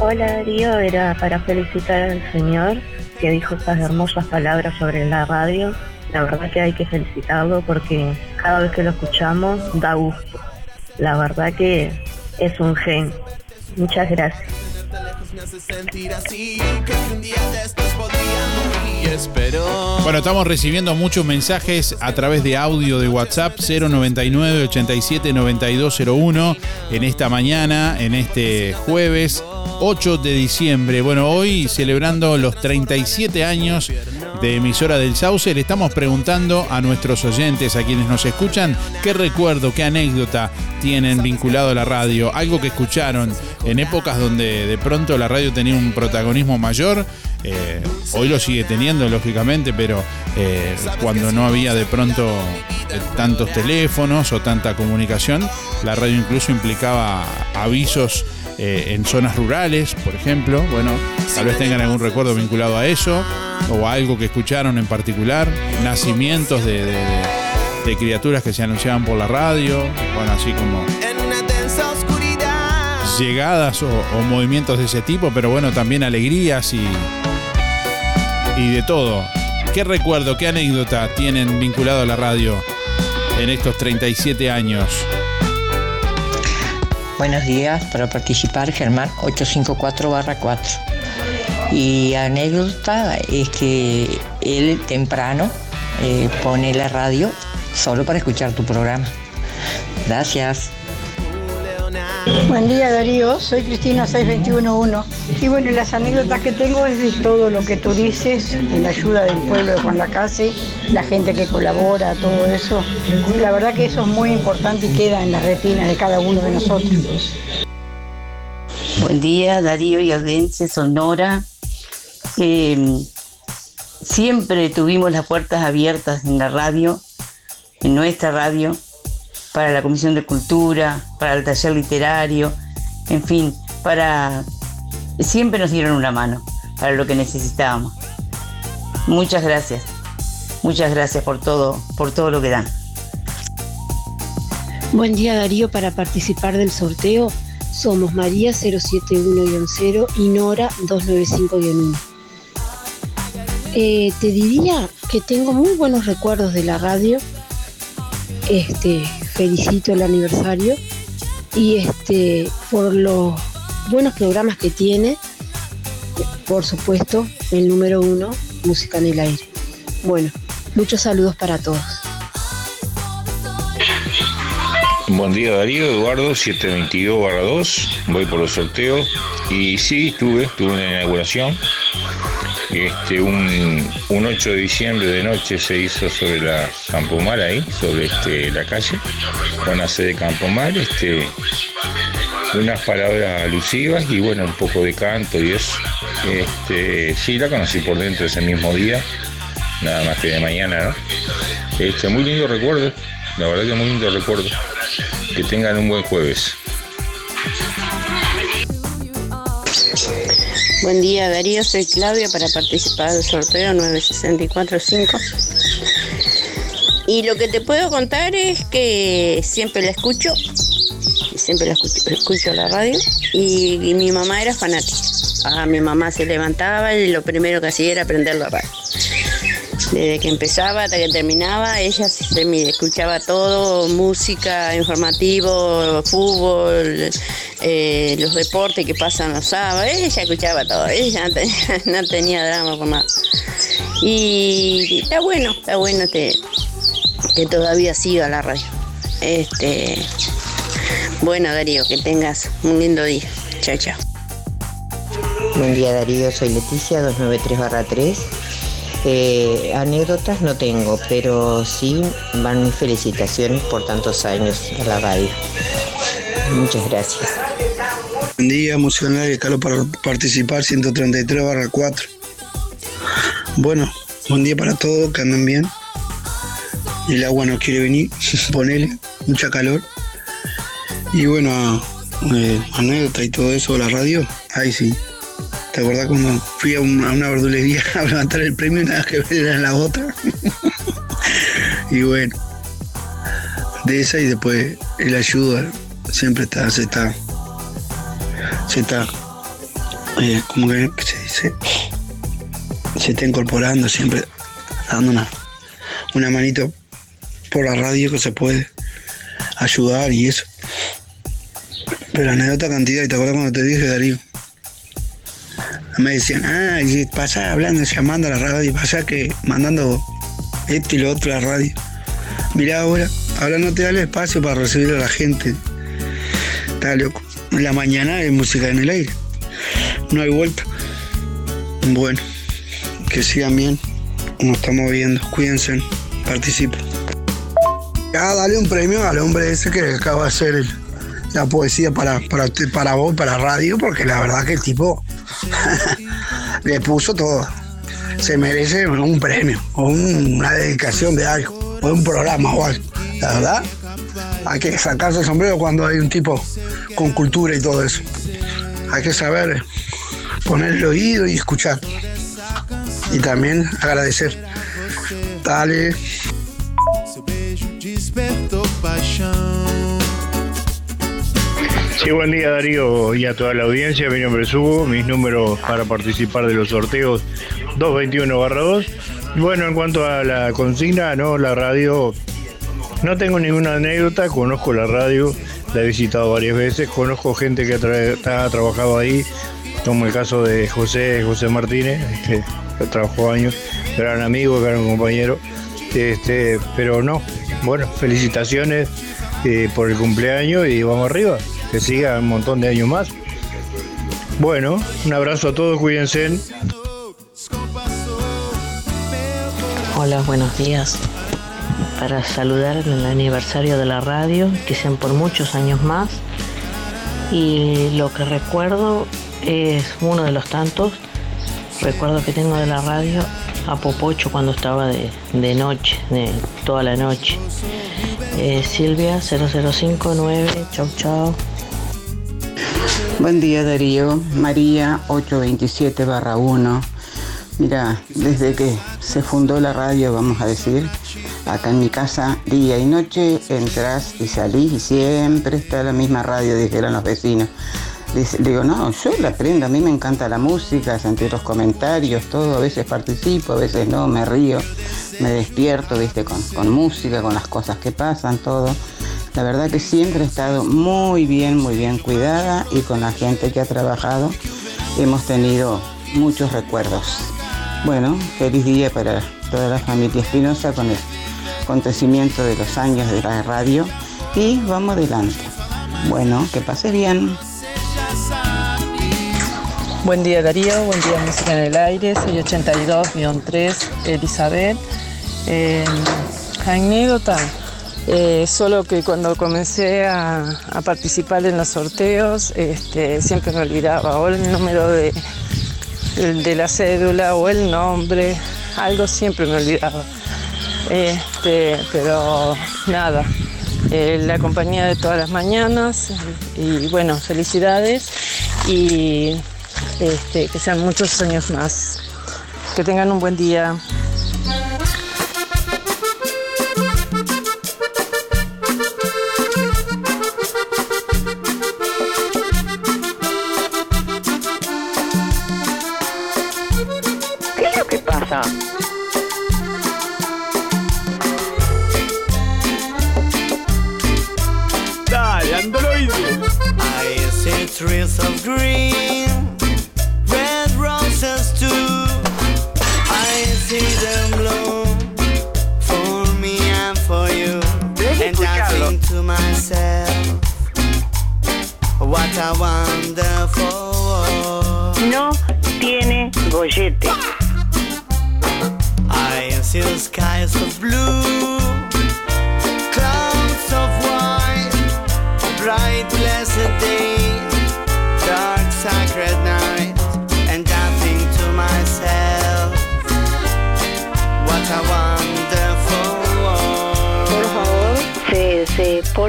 Hola Darío, era para felicitar al señor que dijo esas hermosas palabras sobre la radio. La verdad que hay que felicitarlo porque cada vez que lo escuchamos da gusto. La verdad que es un gen. Muchas gracias. Bueno, estamos recibiendo muchos mensajes a través de audio de WhatsApp 099 87 9201 en esta mañana, en este jueves 8 de diciembre. Bueno, hoy celebrando los 37 años de emisora del Sauce, le estamos preguntando a nuestros oyentes, a quienes nos escuchan, qué recuerdo, qué anécdota tienen vinculado a la radio, algo que escucharon en épocas donde de pronto la radio tenía un protagonismo mayor. eh, hoy lo sigue teniendo, lógicamente, pero eh, cuando no había de pronto eh, tantos teléfonos o tanta comunicación, la radio incluso implicaba avisos eh, en zonas rurales, por ejemplo. Bueno, tal vez tengan algún recuerdo vinculado a eso o a algo que escucharon en particular, nacimientos de, de- de- de criaturas que se anunciaban por la radio, bueno, así como llegadas o, o movimientos de ese tipo, pero bueno, también alegrías y, y de todo. ¿Qué recuerdo, qué anécdota tienen vinculado a la radio en estos 37 años? Buenos días, para participar Germán 854-4. Y anécdota es que él temprano eh, pone la radio solo para escuchar tu programa. Gracias. Buen día Darío, soy Cristina 6211 y bueno, las anécdotas que tengo es de todo lo que tú dices, de la ayuda del pueblo de Juan Lacase, la gente que colabora, todo eso. La verdad que eso es muy importante y queda en la retina de cada uno de nosotros. Buen día, Darío y audiencia sonora. Eh, siempre tuvimos las puertas abiertas en la radio, en nuestra radio, para la Comisión de Cultura, para el taller literario, en fin, para siempre nos dieron una mano para lo que necesitábamos. Muchas gracias. Muchas gracias por todo, por todo lo que dan. Buen día Darío, para participar del sorteo somos María 071-0 y Nora 295-1. Eh, te diría que tengo muy buenos recuerdos de la radio. Este, felicito el aniversario y este por los buenos programas que tiene. Por supuesto, el número uno, música en el aire. Bueno, muchos saludos para todos. Buen día Darío, Eduardo 722 barra 2, voy por los sorteos y sí, estuve en la inauguración. Este, un, un 8 de diciembre de noche se hizo sobre la Campomar ahí, sobre este, la calle, con la sede de Campomar, este, unas palabras alusivas y bueno, un poco de canto y eso. Este, sí, la conocí por dentro ese mismo día, nada más que de mañana, ¿no? Este, muy lindo recuerdo, la verdad que muy lindo recuerdo. Que tengan un buen jueves. Buen día Darío, soy Claudia para participar del sorteo 9645. Y lo que te puedo contar es que siempre la escucho, siempre la escucho, escucho la radio y, mi mamá era fanática. Ah, mi mamá se levantaba y lo primero que hacía era prender la radio. Desde que empezaba hasta que terminaba, ella se me escuchaba todo, música, informativo, fútbol, eh, los deportes que pasan los sábados, ella escuchaba todo, ella no tenía, no tenía drama por nada. Y está bueno, está bueno que, que todavía siga la radio. Este, bueno Darío, que tengas un lindo día. Chao, chao. Buen día Darío, soy Leticia, 293-3. Eh, anécdotas no tengo, pero sí van mis felicitaciones por tantos años a la radio. Muchas gracias. Buen día, emocional y Carlos para participar, 133 barra 4. Bueno, buen día para todos, que andan bien. El agua no quiere venir, ponele, mucha calor. Y bueno, eh, anécdota y todo eso, la radio, ahí sí. ¿Te acordás cuando fui a, un- a una verdulería a levantar el premio nada que ver era la otra? y bueno, de esa y después el ayuda siempre está, se está, se está, eh, como que se dice, se está incorporando siempre, dando una, una manito por la radio que se puede ayudar y eso. Pero anécdota cantidad, y te acuerdas cuando te dije, Darío, me decían, ah, y pasa hablando, llamando a la radio, pasa que mandando esto y lo otro a la radio. Mirá ahora, ahora no te da el espacio para recibir a la gente. Está loco. En la mañana hay música en el aire. No hay vuelta. Bueno, que sigan bien. Nos estamos viendo. Cuídense. Participen. Ah, dale un premio al hombre ese que acaba de hacer el- la poesía para, para, para vos, para radio, porque la verdad que el tipo le puso todo. Se merece un premio, o un- una dedicación de algo, o un programa o algo. La verdad, hay que sacarse el sombrero cuando hay un tipo con cultura y todo eso. Hay que saber poner el oído y escuchar. Y también agradecer. Dale. Despertou paixão. Sí, buen día Darío y a toda la audiencia. Mi nombre es Hugo, mis números para participar de los sorteos 221-2. Bueno, en cuanto a la consigna, no, la radio, no tengo ninguna anécdota, conozco la radio, la he visitado varias veces, conozco gente que ha, tra- ha trabajado ahí, como el caso de José, José Martínez, que trabajó años, gran amigo, gran compañero, este, pero no, bueno, felicitaciones eh, por el cumpleaños y vamos arriba, que siga un montón de años más. Bueno, un abrazo a todos, cuídense. Hola, buenos días. Para saludar el aniversario de la radio, que sean por muchos años más. Y lo que recuerdo es uno de los tantos recuerdos que tengo de la radio a Popocho cuando estaba de, de noche, de toda la noche. Eh, Silvia 0059, chau chau. Buen día Darío, María 827 barra 1. Mira, desde que se fundó la radio, vamos a decir, acá en mi casa, día y noche, entras y salís y siempre está la misma radio, dijeron los vecinos. Digo, no, yo la aprendo, a mí me encanta la música, sentir los comentarios, todo, a veces participo, a veces no, me río, me despierto, viste, con música, con las cosas que pasan, todo. La verdad que siempre he estado muy bien, muy bien cuidada y con la gente que ha trabajado hemos tenido muchos recuerdos. Bueno, feliz día para toda la familia Espinosa con el acontecimiento de los años de la radio y vamos adelante. Bueno, que pase bien. Buen día Darío, buen día Música en el Aire, soy 82-3, Elizabeth. Eh, anécdota, Eh, solo que cuando comencé a, participar en los sorteos, este, siempre me olvidaba o el número de la cédula o el nombre, algo siempre me olvidaba. Este, pero nada, eh, la compañía de todas las mañanas y bueno, felicidades y este, que sean muchos años más. Que tengan un buen día.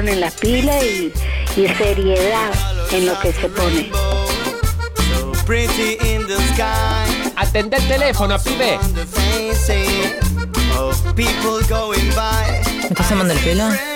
Ponen las pilas y, y seriedad en lo que se pone. Atende el teléfono, pibe. ¿Me estás llamando el pelo?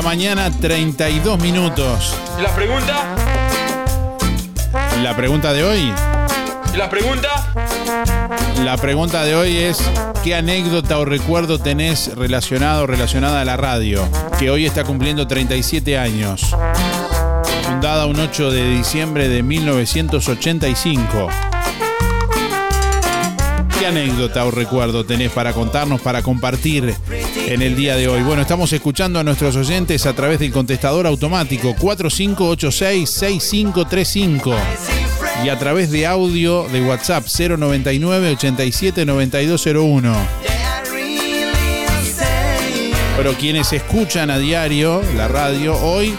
La mañana, 32 minutos. ¿La pregunta? La pregunta de hoy. ¿La pregunta? La pregunta de hoy es ¿qué anécdota o recuerdo tenés relacionado o relacionada a la radio? Que hoy está cumpliendo 37 años. Fundada un 8 de diciembre de 1985. ¿Qué anécdota o recuerdo tenés para contarnos, para compartir en el día de hoy? Bueno, estamos escuchando a nuestros oyentes a través del contestador automático 4586-6535 y a través de audio de WhatsApp 099 87 9201. Pero quienes escuchan a diario la radio hoy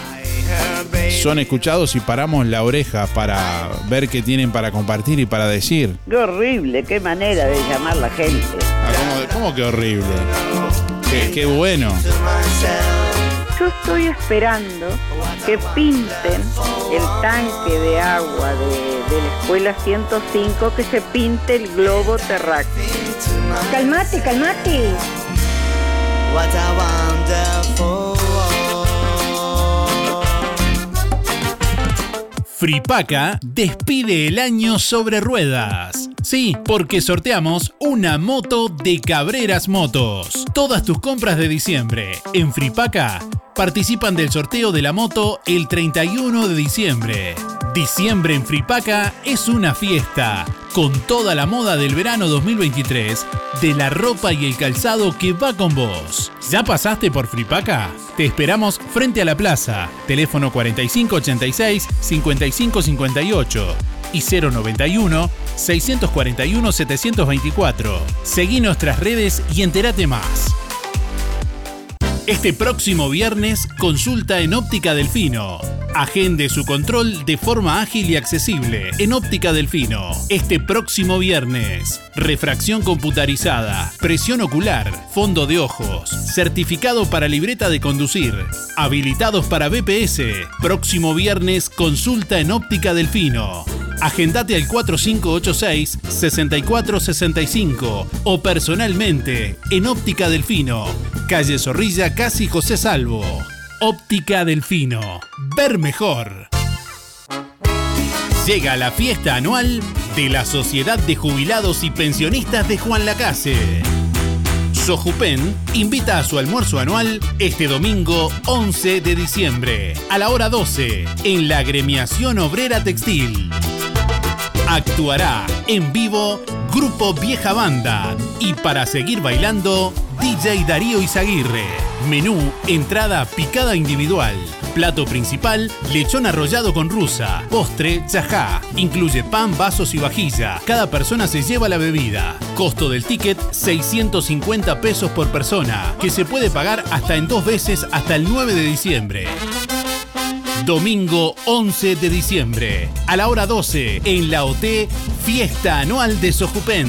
son escuchados y paramos la oreja para ver qué tienen para compartir y para decir. Qué horrible, qué manera de llamar la gente. Ah, ¿Cómo, cómo que horrible? Qué, qué bueno. Yo estoy esperando que pinten el tanque de agua de, de la escuela 105, que se pinte el globo terráqueo. Calmate, calmate. What a wonderful world. Fripaca despide el año sobre ruedas. Sí, porque sorteamos una moto de Cabreras Motos. Todas tus compras de diciembre en Fripaca participan del sorteo de la moto el 31 de diciembre. Diciembre en Fripaca es una fiesta, con toda la moda del verano 2023, de la ropa y el calzado que va con vos. ¿Ya pasaste por Fripaca? Te esperamos frente a la plaza, teléfono 4586-5558 y 091-641-724. Seguí nuestras redes y entérate más. Este próximo viernes, consulta en Óptica Delfino. Agende su control de forma ágil y accesible en Óptica Delfino. Este próximo viernes, refracción computarizada, presión ocular, fondo de ojos, certificado para libreta de conducir, habilitados para BPS. Próximo viernes, consulta en Óptica Delfino. Agendate al 4586-6465 o personalmente en Óptica Delfino, calle Zorrilla, casi José Salvo. Óptica Delfino. Ver mejor. Llega la fiesta anual de la Sociedad de Jubilados y Pensionistas de Juan Lacase. Sojupen invita a su almuerzo anual este domingo 11 de diciembre a la hora 12 en la Gremiación Obrera Textil. Actuará en vivo Grupo Vieja Banda y para seguir bailando DJ Darío Izaguirre. Menú, entrada picada individual. Plato principal, lechón arrollado con rusa. Postre, chajá. Incluye pan, vasos y vajilla. Cada persona se lleva la bebida. Costo del ticket, 650 pesos por persona, que se puede pagar hasta en dos veces hasta el 9 de diciembre. Domingo 11 de diciembre, a la hora 12, en la OT, Fiesta Anual de Sojupen.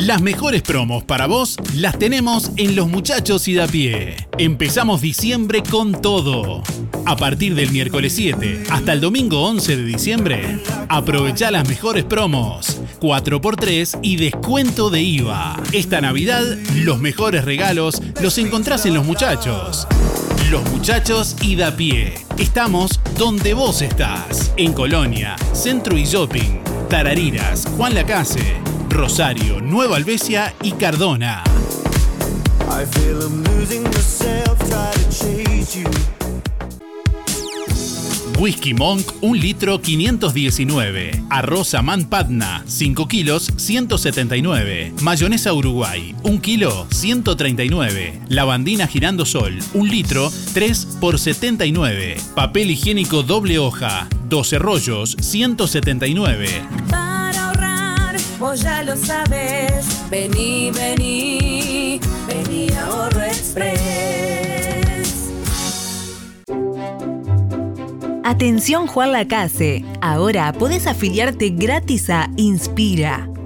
Las mejores promos para vos las tenemos en Los Muchachos y da pie. Empezamos diciembre con todo. A partir del miércoles 7 hasta el domingo 11 de diciembre, aprovecha las mejores promos. 4x3 y descuento de IVA. Esta Navidad, los mejores regalos los encontrás en Los Muchachos. Los Muchachos y da pie. Estamos donde vos estás. En Colonia, Centro y Shopping, Tarariras, Juan Lacase, Rosario, Nueva Albesia y Cardona. I feel I'm losing myself, try to chase you. Whisky Monk 1 litro 519. Arroz Patna 5 kilos 179. Mayonesa Uruguay 1 kilo 139. Lavandina Girando Sol 1 litro 3 por 79. Papel higiénico doble hoja 12 rollos 179. Vos ya lo sabes. Vení, vení, vení a Ahorro Express. Atención Juan Lacase, ahora podés afiliarte gratis a Inspira.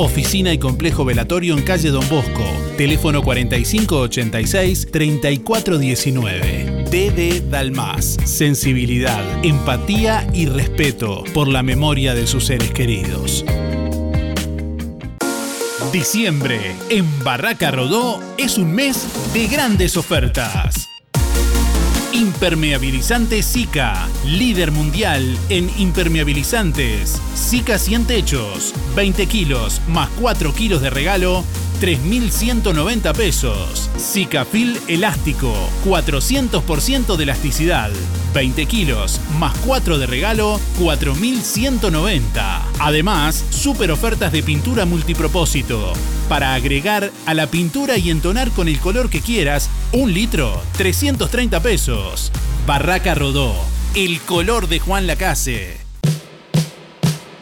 Oficina y complejo velatorio en calle Don Bosco. Teléfono 4586-3419. DD Dalmas. Sensibilidad, empatía y respeto por la memoria de sus seres queridos. Diciembre en Barraca Rodó es un mes de grandes ofertas. Impermeabilizante Zika, líder mundial en impermeabilizantes. Zika 100 techos, 20 kilos más 4 kilos de regalo, 3.190 pesos. Zicafil elástico, 400% de elasticidad, 20 kilos más 4 de regalo, 4.190. Además, super ofertas de pintura multipropósito. Para agregar a la pintura y entonar con el color que quieras, un litro, 330 pesos. Barraca Rodó, el color de Juan Lacase.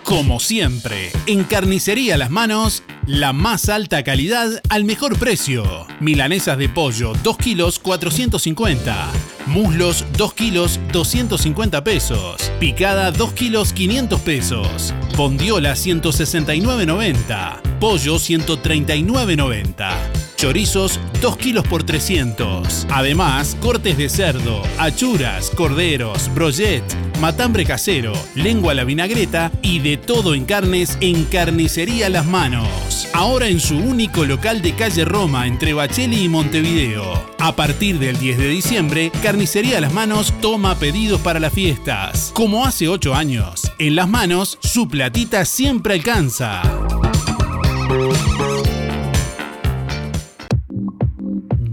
Como siempre, en Carnicería Las Manos, la más alta calidad al mejor precio. Milanesas de pollo, 2 kilos 450. Muslos, 2 kilos 250 pesos. Picada, 2 kilos 500 pesos. Bondiola, 169.90. Pollo, 139.90. Chorizos, 2 kilos por 300. Además, cortes de cerdo, achuras, corderos, brochet, matambre casero, lengua a la vinagreta y de todo en carnes en Carnicería Las Manos. Ahora en su único local de calle Roma entre Bacheli y Montevideo. A partir del 10 de diciembre, Carnicería Las Manos toma pedidos para las fiestas. Como hace 8 años, en Las Manos su platita siempre alcanza.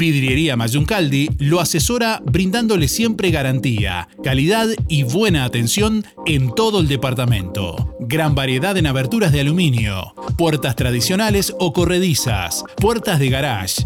Vidriería Mayuncaldi lo asesora brindándole siempre garantía, calidad y buena atención en todo el departamento. Gran variedad en aberturas de aluminio, puertas tradicionales o corredizas, puertas de garage,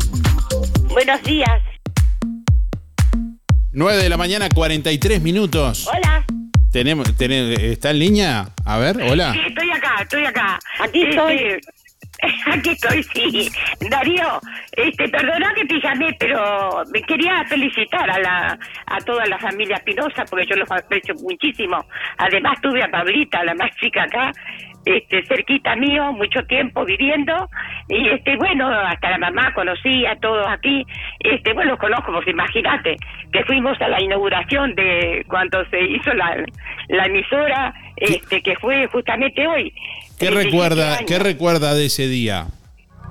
Buenos días. 9 de la mañana, 43 minutos. Hola. Tenemos, tenemos, ¿Está en línea? A ver, hola. Sí, estoy acá, estoy acá. Aquí estoy. Aquí estoy, sí. Darío, este, perdona que te llamé, pero me quería felicitar a la a toda la familia Espinosa porque yo los aprecio muchísimo. Además tuve a Pablita, la más chica acá, este, cerquita mío, mucho tiempo viviendo, y este, bueno, hasta la mamá conocí a todos aquí, este, bueno, los conozco, pues imagínate, que fuimos a la inauguración de cuando se hizo la, la emisora, este, que fue justamente hoy. ¿Qué El 17 recuerda. ¿Qué recuerda de ese día?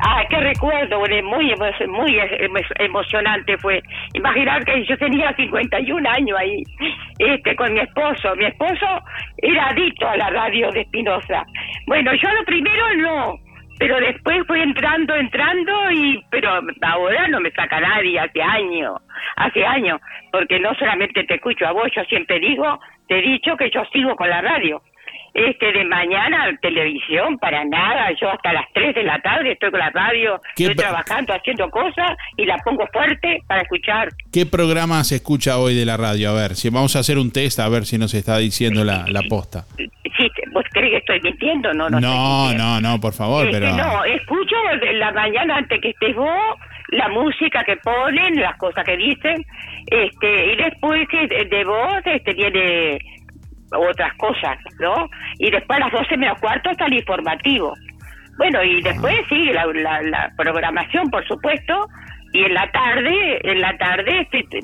Ah, qué recuerdo, muy, muy emo- emocionante fue. Imaginar que yo tenía 51 años ahí, este, con mi esposo. Mi esposo era adicto a la radio de Espinosa. Bueno, yo lo primero no, pero después fui entrando, entrando y, pero ahora no me saca nadie, hace años, hace años, porque no solamente te escucho a vos, yo siempre digo, te he dicho que yo sigo con la radio. Este, de mañana, televisión, para nada. Yo hasta las 3 de la tarde estoy con la radio, ¿Qué estoy trabajando, haciendo cosas y la pongo fuerte para escuchar. ¿Qué programa se escucha hoy de la radio? A ver, si vamos a hacer un test a ver si nos está diciendo la, la posta. Sí, ¿Vos crees que estoy mintiendo? No, no. No, no, no, por favor, Este, pero No, escucho de la mañana antes que estés vos, la música que ponen, las cosas que dicen, este, y después de, de vos este, viene otras cosas, ¿no? Y después a las 12 menos cuarto está el informativo. Bueno, y después sigue la, la, la programación, por supuesto, y en la tarde, en la tarde, este,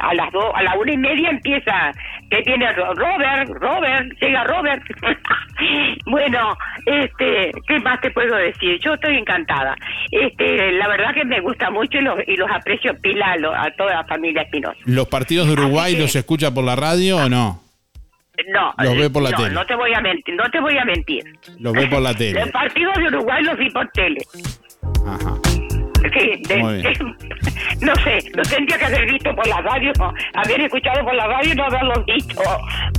a las dos, a la una y media empieza, que viene Ro- Robert, Robert, llega Robert. bueno, este, ¿qué más te puedo decir? Yo estoy encantada. Este, la verdad que me gusta mucho y los, y los aprecio pila a, lo- a toda la familia Espinosa. ¿los partidos de Uruguay los escucha por la radio o no? No, Los ve por la no, tele. no te voy a mentir, no te voy a mentir. Los ve por la tele. Los partidos de Uruguay los vi por tele. Sí, de- bien. no sé, lo tendría que haber visto por la radio, haber escuchado por la radio y no haberlo visto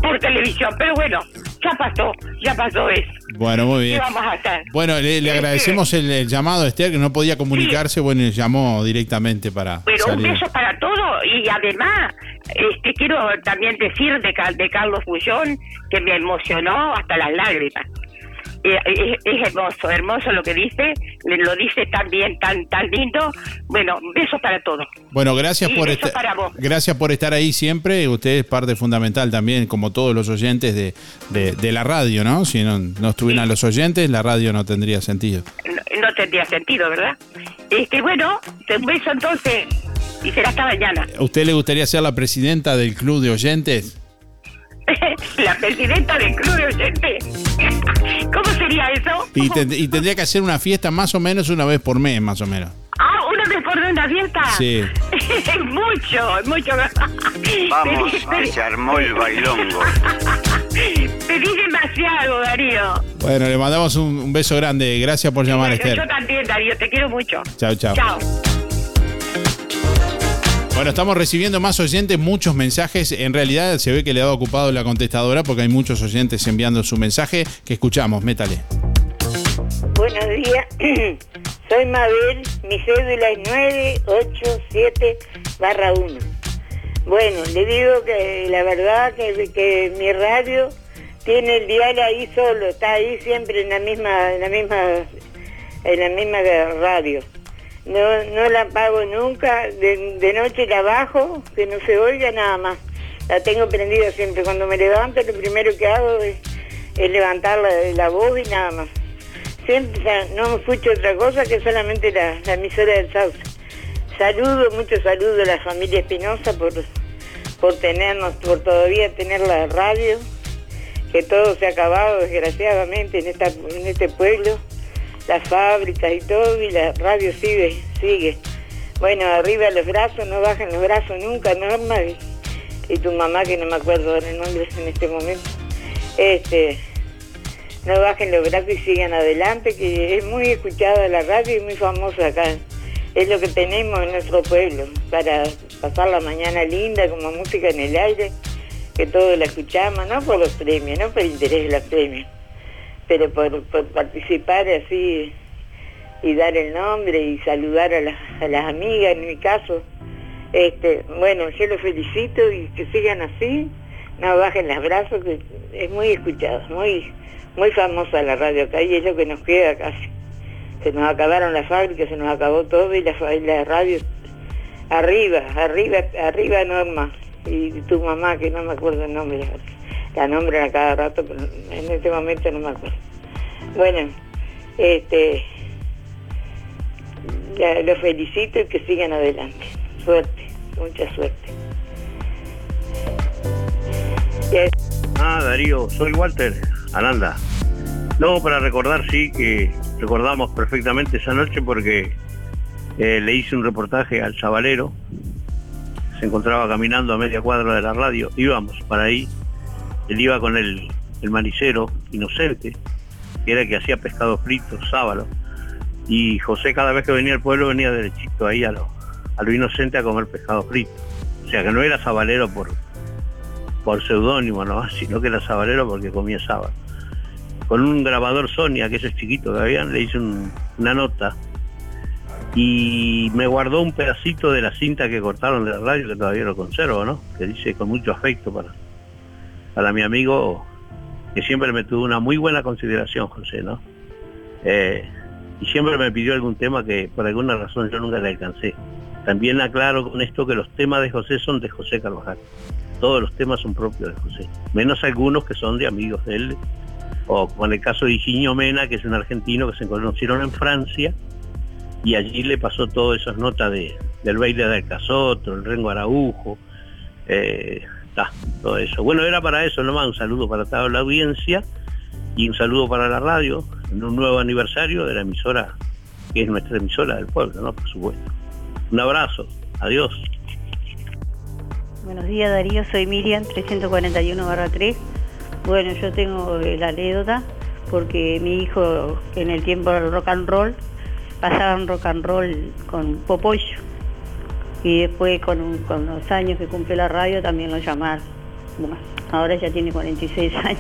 por televisión. Pero bueno, ya pasó, ya pasó eso. Bueno, muy ¿Qué bien. vamos a hacer? Bueno, le, le agradecemos el, el llamado a Esther, que no podía comunicarse, bueno, y llamó directamente para Pero un beso para todo y además este quiero también decir de, de Carlos Bullón que me emocionó hasta las lágrimas. Es, es hermoso, hermoso lo que dice, lo dice tan bien, tan tan lindo. Bueno, besos para todos. Bueno, gracias Y por estar, gracias por estar ahí siempre. Usted es parte fundamental también, como todos los oyentes de, de- de la radio, ¿no? Si no, no estuvieran los oyentes, la radio no tendría sentido. No, no tendría sentido, ¿verdad? Este, bueno, un beso entonces y será hasta mañana. ¿A usted le gustaría ser la presidenta del club de oyentes? la presidenta del club de oyentes. ¿Cómo sería eso? Y, ten- y tendría que hacer una fiesta más o menos una vez por mes, más o menos. Ah, una vez por una fiesta. Sí. mucho, mucho. Vamos, se armó el bailongo. Pedí demasiado, Darío. Bueno, le mandamos un, un beso grande. Gracias por llamar, Bueno, Esther. yo también, Darío, te quiero mucho. Chao, chao. Chao. Bueno, estamos recibiendo más oyentes, muchos mensajes. En realidad se ve que le ha ocupado la contestadora porque hay muchos oyentes enviando su mensaje que escuchamos. Métale. Buenos días, soy Mabel, mi cédula es 987 barra 1. Bueno, le digo que la verdad que, que mi radio tiene el dial ahí solo, está ahí siempre en la misma, en la misma, en la misma radio. No, no la apago nunca, de, noche la bajo, que no se oiga nada más. La tengo prendida siempre. Cuando me levanto lo primero que hago es, levantar la, voz y nada más. Siempre no escucho otra cosa que solamente la, emisora del Sauce. Saludo, mucho saludo a la familia Espinosa por, por tenernos, por todavía tener la radio, que todo se ha acabado desgraciadamente en este pueblo, las fábricas y todo, y la radio sigue, sigue. Bueno, arriba los brazos, no bajen los brazos nunca, Norma, y, tu mamá, que no me acuerdo ahora el nombre en este momento. Este, no bajen los brazos y sigan adelante, que es muy escuchada la radio y muy famosa acá. Es lo que tenemos en nuestro pueblo, para pasar la mañana linda, como música en el aire, que todos la escuchamos, no por los premios, no por el interés de los premios, pero por, participar así y dar el nombre y saludar a las, las amigas, en mi caso. Este, bueno, yo los felicito y que sigan así, no bajen los brazos, que es muy escuchado, muy muy famosa la radio acá y es lo que nos queda casi. Se nos acabaron las fábricas, se nos acabó todo y la, y la radio arriba, arriba, arriba Norma y tu mamá que no me acuerdo el nombre, la nombran a cada rato, pero en este momento no me acuerdo. Bueno, este los felicito y que sigan adelante. Suerte, mucha suerte. Ah, Darío, soy Walter Aranda. No, para recordar, sí, que recordamos perfectamente esa noche porque eh, le hice un reportaje al chavalero. Se encontraba caminando a media cuadra de la radio. Íbamos para ahí. Él iba con el, el manicero inocente, que era que hacía pescado frito, sábalo. Y José cada vez que venía al pueblo venía derechito ahí a lo, a lo inocente a comer pescado frito. O sea que no era sabalero por, por seudónimo, ¿no? sino que era sabalero porque comía sábado. con un grabador Sony, que es chiquito que habían, le hice un- una nota y me guardó un pedacito de la cinta que cortaron de la radio que todavía lo conservo, ¿no? Que dice con mucho afecto para, para mi amigo que siempre me tuvo una muy buena consideración, José, ¿no? Eh, y siempre me pidió algún tema que por alguna razón yo nunca le alcancé. También aclaro con esto que los temas de José son de José Carvajal. Todos los temas son propios de José, menos algunos que son de amigos de él, o como en el caso de Higinio Mena, que es un argentino que se conocieron en Francia, y allí le pasó todas esas notas de, del baile del Casotro, el Rengo Araujo, eh, todo eso. Bueno, era para eso nomás, un saludo para toda la audiencia y un saludo para la radio en un nuevo aniversario de la emisora, que es nuestra emisora del pueblo, ¿no? Por supuesto. Un abrazo, adiós. Buenos días Darío, soy Miriam, 341-3. Bueno, yo tengo eh, la anécdota porque mi hijo en el tiempo del rock and roll pasaban rock and roll con Popoyo y después con, un- los años que cumple la radio también lo llamaron. Bueno, ahora ya tiene 46 años,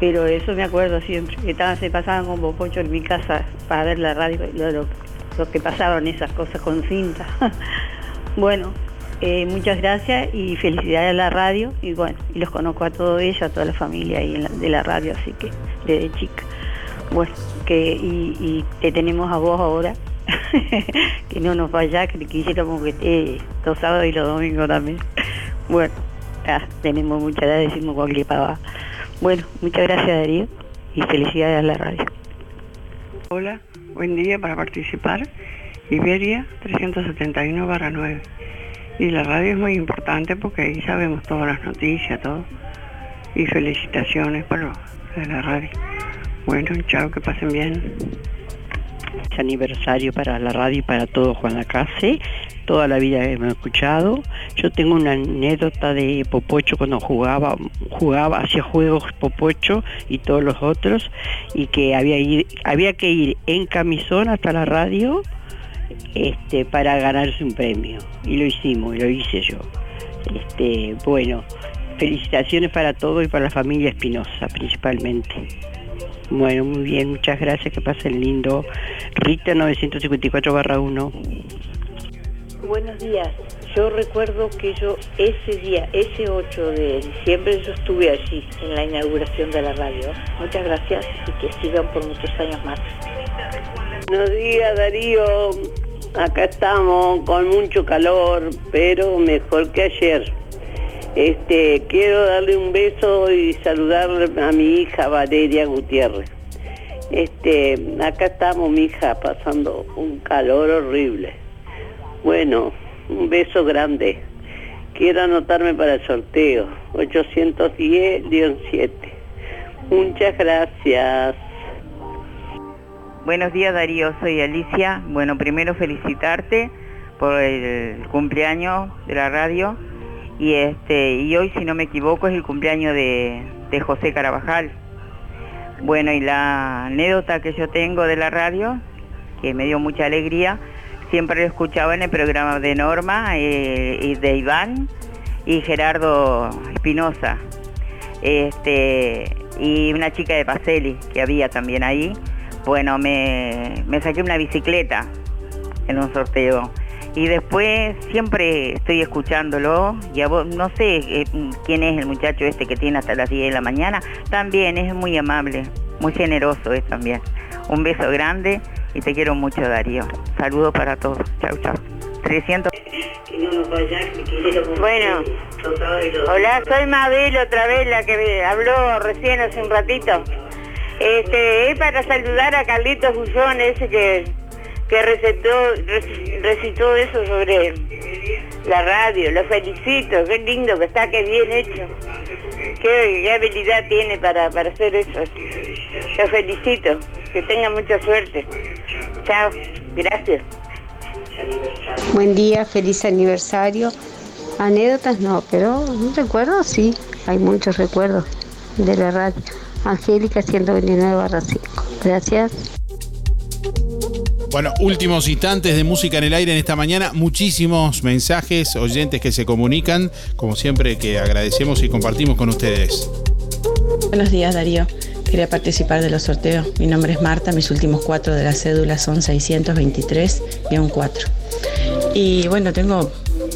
pero eso me acuerdo siempre, que estaban, se pasaban con Popoyo en mi casa para ver la radio, lo, lo- lo que pasaban esas cosas con cinta. Bueno, eh, muchas gracias y felicidades a la radio y bueno, y los conozco a todos ellos, a toda la familia ahí de la radio, así que desde chica. Bueno, que y te tenemos a vos ahora, que no nos vaya, que quisiéramos que esté los sábados y los domingos también. Bueno, ah, tenemos muchas edad, decimos cualquier pava. Bueno, muchas gracias Darío y felicidades a la radio. Hola, buen día para participar. Iberia 371 barra 9. Y la radio es muy importante porque ahí sabemos todas las noticias, todo. Y felicitaciones de la radio. Bueno, chao, que pasen bien. Aniversario para la radio y para todo Juan Lacase. Toda la vida hemos escuchado. Yo tengo una anécdota de Popocho cuando jugaba, jugaba, hacía juegos Popocho y todos los otros, y que había, ir- había que ir en camisón hasta la radio este, para ganarse un premio. Y lo hicimos, lo hice yo. Este, bueno, felicitaciones para todo y para la familia Espinosa principalmente. Bueno, muy bien, muchas gracias, que pasen lindo. Rita 954 barra 1. Buenos días. Yo recuerdo que yo ese día, ese 8 de diciembre, yo estuve allí en la inauguración de la radio. Muchas gracias y que sigan por muchos años más. Buenos días Darío, acá estamos con mucho calor, pero mejor que ayer. Este, quiero darle un beso y saludar a mi hija Valeria Gutiérrez. Este, acá estamos mi hija pasando un calor horrible. Bueno, un beso grande. Quiero anotarme para el sorteo 810-7. Muchas gracias. Buenos días Darío, soy Alicia. Bueno, primero felicitarte por el cumpleaños de la radio y este y hoy si no me equivoco es el cumpleaños de, José Carabajal. Bueno, y la anécdota que yo tengo de la radio, que me dio mucha alegría, siempre lo escuchaba en el programa de Norma eh, y de Iván y Gerardo Espinosa. Este, y una chica de Paceli que había también ahí. Bueno, me saqué una bicicleta en un sorteo. Y después siempre estoy escuchándolo, y a vos, no sé eh, quién es el muchacho este que tiene hasta las 10 de la mañana, también es muy amable, muy generoso es también. Un beso grande y te quiero mucho Darío. Saludos para todos. Chau, chau. 300. Bueno, hola, soy Mabel otra vez, la que habló recién hace un ratito. Este, es para saludar a Carlitos Bullón, ese que, que recetó, rec- recitó eso sobre la radio. Lo felicito, qué lindo que está, qué bien hecho. Qué, habilidad tiene para, para hacer eso. Lo felicito, que tenga mucha suerte. Chao, gracias. Buen día, feliz aniversario. Anécdotas no, pero un recuerdo sí, hay muchos recuerdos de la radio. Angélica 129 barra 5. Gracias. Bueno, últimos instantes de música en el aire en esta mañana. Muchísimos mensajes, oyentes que se comunican, como siempre que agradecemos y compartimos con ustedes. Buenos días, Darío. Quería participar de los sorteos. Mi nombre es Marta, mis últimos cuatro de la cédula son 623-4. Y bueno, tengo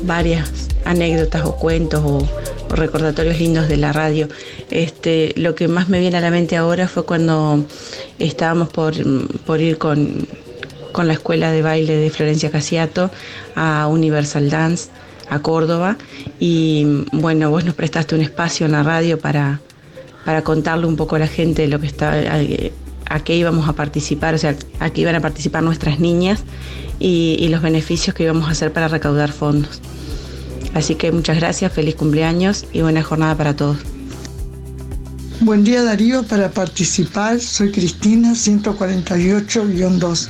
varias anécdotas o cuentos o, o recordatorios lindos de la radio. Este, lo que más me viene a la mente ahora fue cuando estábamos por, por ir con, con la escuela de baile de Florencia Casiato a Universal Dance a Córdoba y bueno, vos nos prestaste un espacio en la radio para, para contarle un poco a la gente lo que está, a, qué íbamos a participar, o sea, a qué iban a participar nuestras niñas y, y los beneficios que íbamos a hacer para recaudar fondos. Así que muchas gracias, feliz cumpleaños y buena jornada para todos. Buen día Darío, para participar soy Cristina 148-2.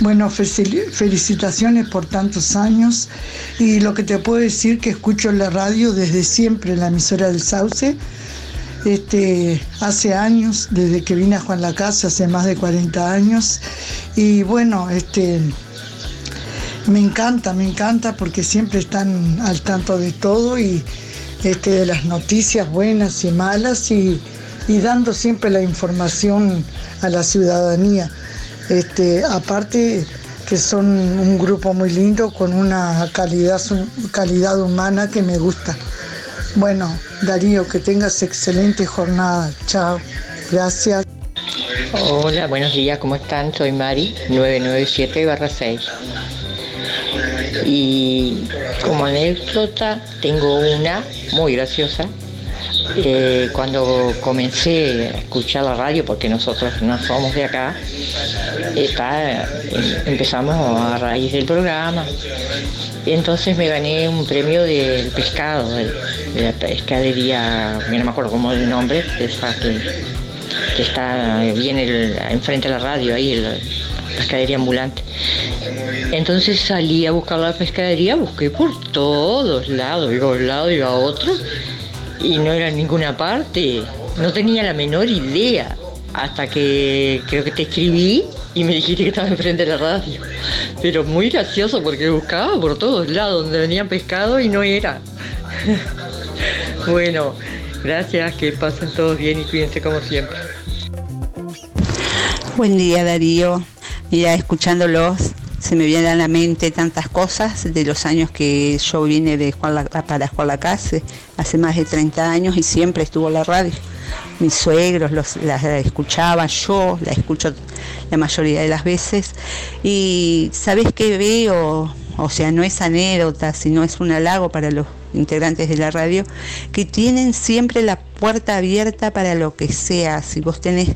Bueno, fel- felicitaciones por tantos años y lo que te puedo decir que escucho la radio desde siempre en la emisora del Sauce. Este, hace años, desde que vine a Juan la Casa, hace más de 40 años. Y bueno, este, me encanta, me encanta porque siempre están al tanto de todo y este, de las noticias buenas y malas y, y dando siempre la información a la ciudadanía. Este, aparte que son un grupo muy lindo con una calidad, calidad humana que me gusta. Bueno, Darío, que tengas excelente jornada. Chao. Gracias. Hola, buenos días, ¿cómo están? Soy Mari, 997-6. Y como anécdota tengo una muy graciosa. Cuando comencé a escuchar la radio, porque nosotros no somos de acá, está, em- empezamos a raíz del programa. Entonces me gané un premio del pescado, de, la pescadería, no me acuerdo cómo es el nombre, esa que, está bien el- enfrente de la radio, ahí, la pescadería ambulante. Entonces salí a buscar la pescadería, busqué por todos lados, iba a un lado, iba a otro, y no era en ninguna parte, no tenía la menor idea, hasta que creo que te escribí y me dijiste que estaba enfrente de la radio. Pero muy gracioso porque buscaba por todos lados donde venían pescado y no era. bueno, gracias, que pasen todos bien y cuídense como siempre. Buen día Darío. Mira, escuchándolos se me vienen a la mente tantas cosas de los años que yo vine de Juan para Juan la Case, hace más de 30 años y siempre estuvo la radio. Mis suegros los, la escuchaban, yo la escucho la mayoría de las veces. Y ¿sabes qué veo? O sea, no es anécdota, sino es un halago para los integrantes de la radio, que tienen siempre la puerta abierta para lo que sea. Si vos tenés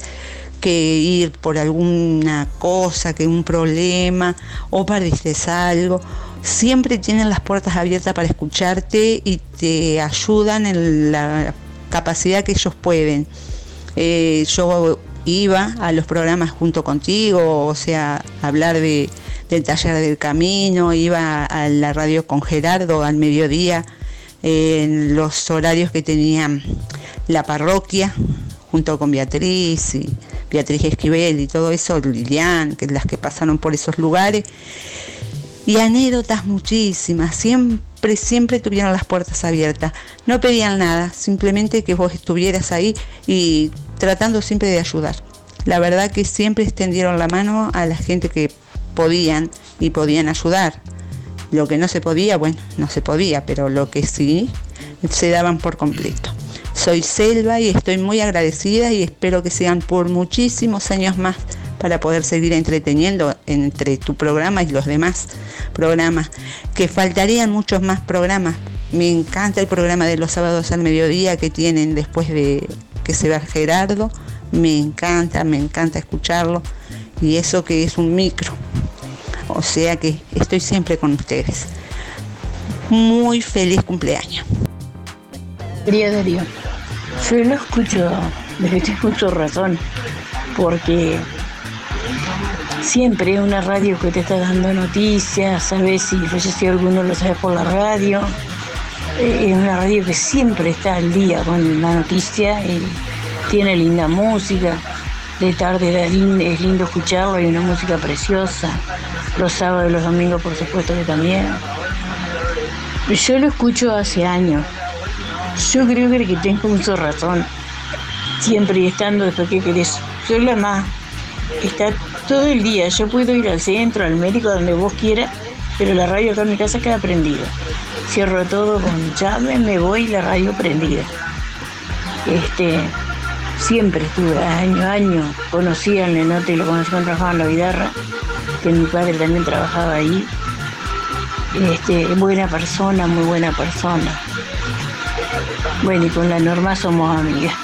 que ir por alguna cosa, que un problema o padeces algo, siempre tienen las puertas abiertas para escucharte y te ayudan en la capacidad que ellos pueden. Eh, yo iba a los programas junto contigo, o sea, hablar de, del taller del camino, iba a la radio con Gerardo al mediodía, en los horarios que tenían la parroquia, junto con Beatriz y Beatriz Esquivel y todo eso, Lilian, que las que pasaron por esos lugares. Y anécdotas muchísimas, siempre, siempre tuvieron las puertas abiertas. No pedían nada, simplemente que vos estuvieras ahí y tratando siempre de ayudar. La verdad que siempre extendieron la mano a la gente que podían y podían ayudar. Lo que no se podía, bueno, no se podía, pero lo que sí se daban por completo. Soy Selva y estoy muy agradecida y espero que sean por muchísimos años más para poder seguir entreteniendo entre tu programa y los demás programas, que faltarían muchos más programas. Me encanta el programa de los sábados al mediodía que tienen después de que se va Gerardo, me encanta, me encanta escucharlo y eso que es un micro. O sea que estoy siempre con ustedes. Muy feliz cumpleaños. Quería Darío, yo lo escucho desde que tengo mucho razón, porque siempre es una radio que te está dando noticias, sabes si falleció alguno lo sabes por la radio. Eh, Es una radio que siempre está al día con la noticia y tiene linda música. De tarde es lindo escucharlo, hay una música preciosa. Los sábados y los domingos, por supuesto que también. Yo lo escucho hace años. Yo creo que que tengo mucho razón. siempre y estando, después que querés. Soy la más, está todo el día. Yo puedo ir al centro, al médico, donde vos quieras, pero la radio acá en mi casa queda prendida. Cierro todo con llave, me voy y la radio prendida. Este, siempre estuve año a año, conocí al Nenote y lo conocí cuando trabajaba en la guitarra, que mi padre también trabajaba ahí. Este, buena persona, muy buena persona. Bueno, y con la Norma somos amigas.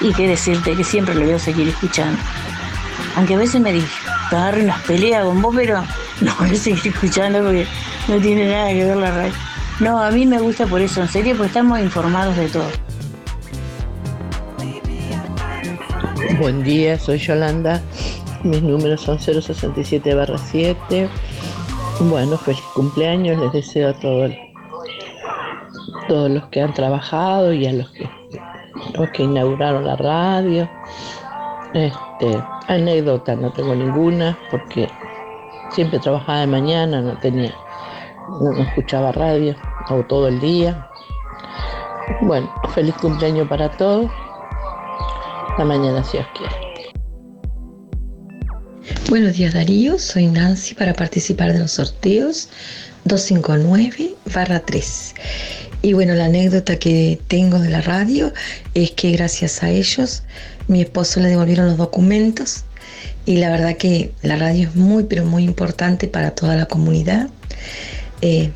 Y qué decirte que siempre lo voy a seguir escuchando. Aunque a veces me agarro unas peleas con vos, pero no voy a seguir escuchando porque no tiene nada que ver la radio. No, a mí me gusta por eso, en serio, porque estamos informados de todo. Buen día, soy Yolanda. Mis números son 067 7. Bueno, feliz cumpleaños. Les deseo a todos, todos los que han trabajado y a los que, los que inauguraron la radio. Este, anécdota no tengo ninguna porque siempre trabajaba de mañana, no tenía, no, escuchaba radio, o todo el día. Bueno, feliz cumpleaños para todos. La mañana si os quiere. Buenos días Darío, soy Nancy para participar de los sorteos 259-3. Y bueno, la anécdota que tengo de la radio es que gracias a ellos mi esposo le devolvieron los documentos y la verdad que la radio es muy pero muy importante para toda la comunidad. Eh,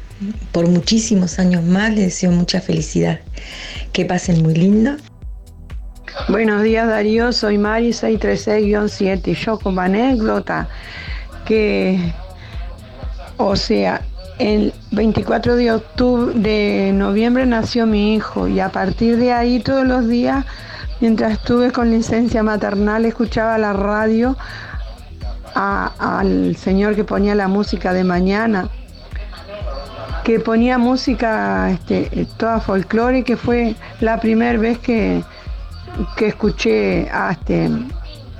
por muchísimos años más les deseo mucha felicidad. Que pasen muy lindo. Buenos días Darío, soy Mari 636-7 y yo como anécdota que, o sea, el 24 de octubre de noviembre nació mi hijo y a partir de ahí todos los días, mientras estuve con licencia maternal, escuchaba la radio al señor que ponía la música de mañana, que ponía música este, toda folclore, que fue la primera vez que, que escuché a este,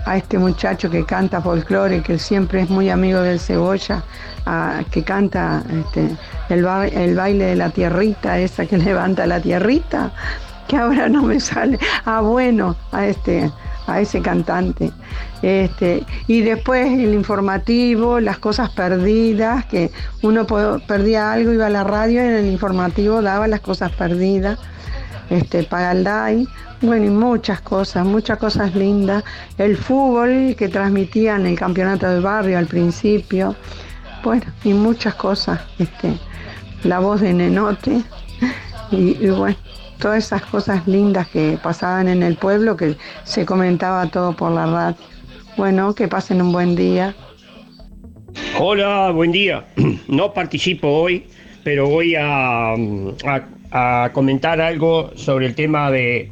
a este muchacho que canta folclore, que siempre es muy amigo del cebolla, a- que canta este, el, ba- el baile de la tierrita, esa que levanta la tierrita, que ahora no me sale. Ah, bueno, a este, a ese cantante. Este, y después el informativo, las cosas perdidas, que uno perdía algo, iba a la radio y en el informativo daba las cosas perdidas este, Pagalday, bueno, y muchas cosas, muchas cosas lindas. El fútbol que transmitían el campeonato del barrio al principio, bueno, y muchas cosas. Este, la voz de Nenote, y, y bueno, todas esas cosas lindas que pasaban en el pueblo que se comentaba todo por la radio. Bueno, que pasen un buen día. Hola, buen día. No participo hoy, pero voy a, a- a comentar algo sobre el tema de,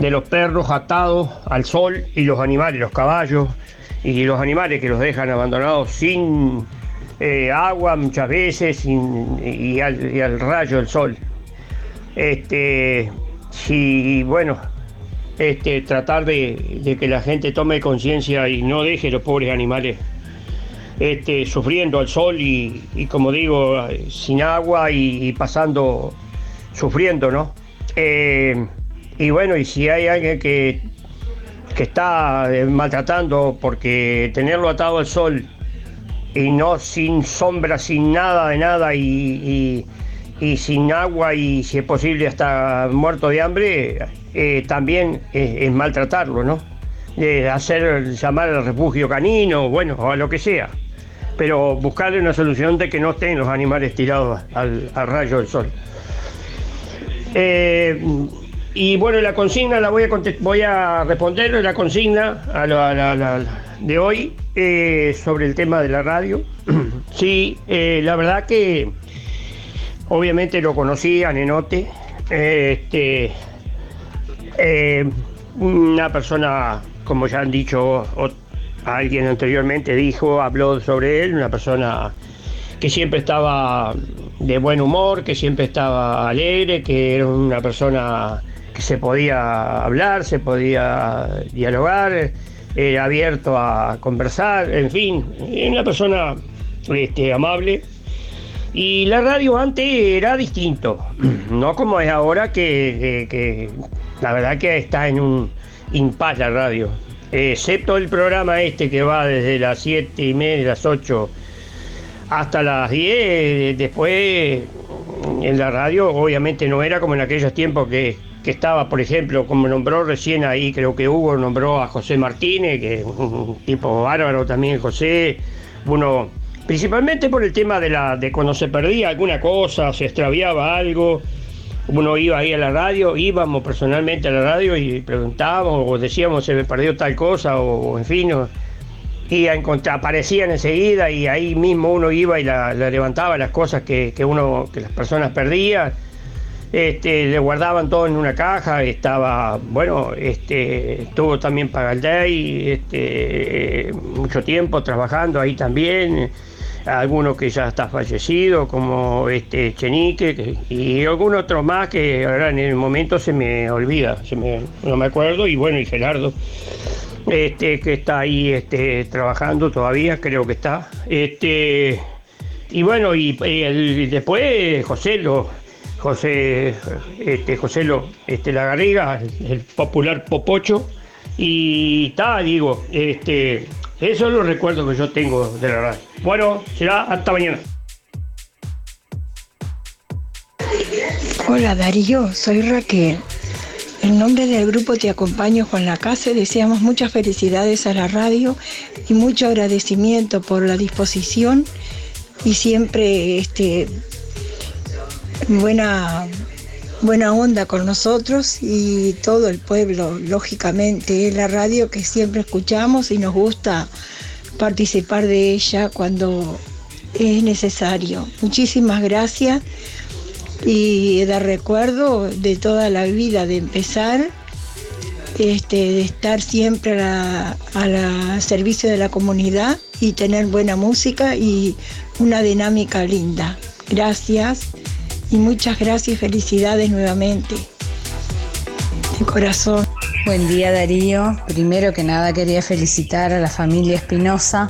de los perros atados al sol y los animales, los caballos y los animales que los dejan abandonados sin eh, agua muchas veces y, al, y al rayo del sol. Este, si, bueno, este, tratar de, que la gente tome conciencia y no deje los pobres animales este, sufriendo al sol y, como digo, sin agua y pasando, sufriendo, ¿no? Eh, y bueno, y si hay alguien que, que está eh, maltratando porque tenerlo atado al sol y no sin sombra, sin nada de nada y, y- sin agua y si es posible hasta muerto de hambre, eh, también es, maltratarlo, ¿no? De hacer llamar al refugio canino, bueno, o a lo que sea. Pero buscarle una solución de que no estén los animales tirados al, al rayo del sol. Eh, y bueno, la consigna la voy a voy a responder la consigna a la, la- la- de hoy eh, sobre el tema de la radio. sí, eh, la verdad que obviamente lo conocí a Nenote. este, una persona, como ya han dicho alguien anteriormente, dijo, habló sobre él, una persona que siempre estaba de buen humor, que siempre estaba alegre, que era una persona que se podía hablar, se podía dialogar, era abierto a conversar, en fin, una persona este, amable. Y la radio antes era distinto, no como es ahora que, que- la verdad que está en un, impaz la radio. Excepto el programa este que va desde las 7 y media, las 8 hasta las 10. Después en la radio obviamente no era como en aquellos tiempos que, que estaba, por ejemplo, como nombró recién ahí, creo que Hugo nombró a José Martínez, que es un tipo bárbaro también José, uno principalmente por el tema de la de cuando se perdía alguna cosa, se extraviaba algo, uno iba ahí a la radio, íbamos personalmente a la radio y preguntábamos o decíamos se me perdió tal cosa o, en fin, o- y aparecían enseguida y ahí mismo uno iba y la, levantaba las cosas que, que uno que las personas perdían. Este, le guardaban todo en una caja, estaba, bueno, este, estuvo también Pagaldey, este, mucho tiempo trabajando ahí también, algunos que ya está fallecido, como este Chenique, que- y algún otro más que ahora en el momento se me olvida, se me, no me acuerdo, y bueno, y Gerardo, este, que está ahí este, trabajando todavía, creo que está. Este, y bueno, y, después José lo, José, este, José lo, este, la Garriga, el, el popular Popocho, y está, digo, este, esos son los recuerdos que yo tengo de la radio. Bueno, será hasta mañana. Hola Darío, soy Raquel. En nombre del grupo Te Acompaño Juan Lacase deseamos muchas felicidades a la radio y mucho agradecimiento por la disposición y siempre este, buena, buena onda con nosotros y todo el pueblo, lógicamente, es la radio que siempre escuchamos y nos gusta participar de ella cuando es necesario. Muchísimas gracias y de recuerdo de toda la vida de empezar, este, de estar siempre a la- a la servicio de la comunidad y tener buena música y una dinámica linda. Gracias y muchas gracias y felicidades nuevamente. De corazón. Buen día Darío. Primero que nada quería felicitar a la familia Espinosa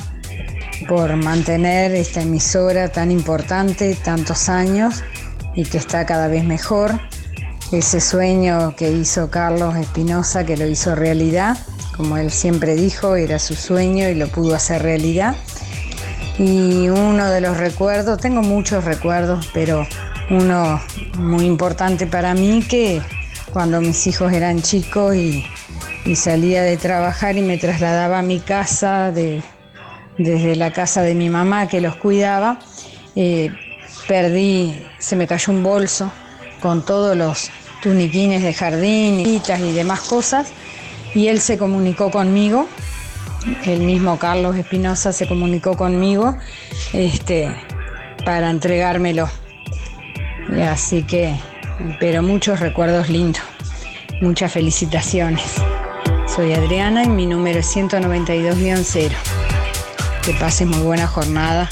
por mantener esta emisora tan importante tantos años y que está cada vez mejor. Ese sueño que hizo Carlos Espinosa, que lo hizo realidad, como él siempre dijo, era su sueño y lo pudo hacer realidad. Y uno de los recuerdos, tengo muchos recuerdos, pero uno muy importante para mí que cuando mis hijos eran chicos y, salía de trabajar y me trasladaba a mi casa de- desde la casa de mi mamá que los cuidaba, eh, perdí, se me cayó un bolso con todos los tuniquines de jardín, y demás cosas, y él se comunicó conmigo, el mismo Carlos Espinosa se comunicó conmigo este, para entregármelo. Y así que, pero muchos recuerdos lindos, muchas felicitaciones. Soy Adriana y mi número es 192-0. Que pases muy buena jornada.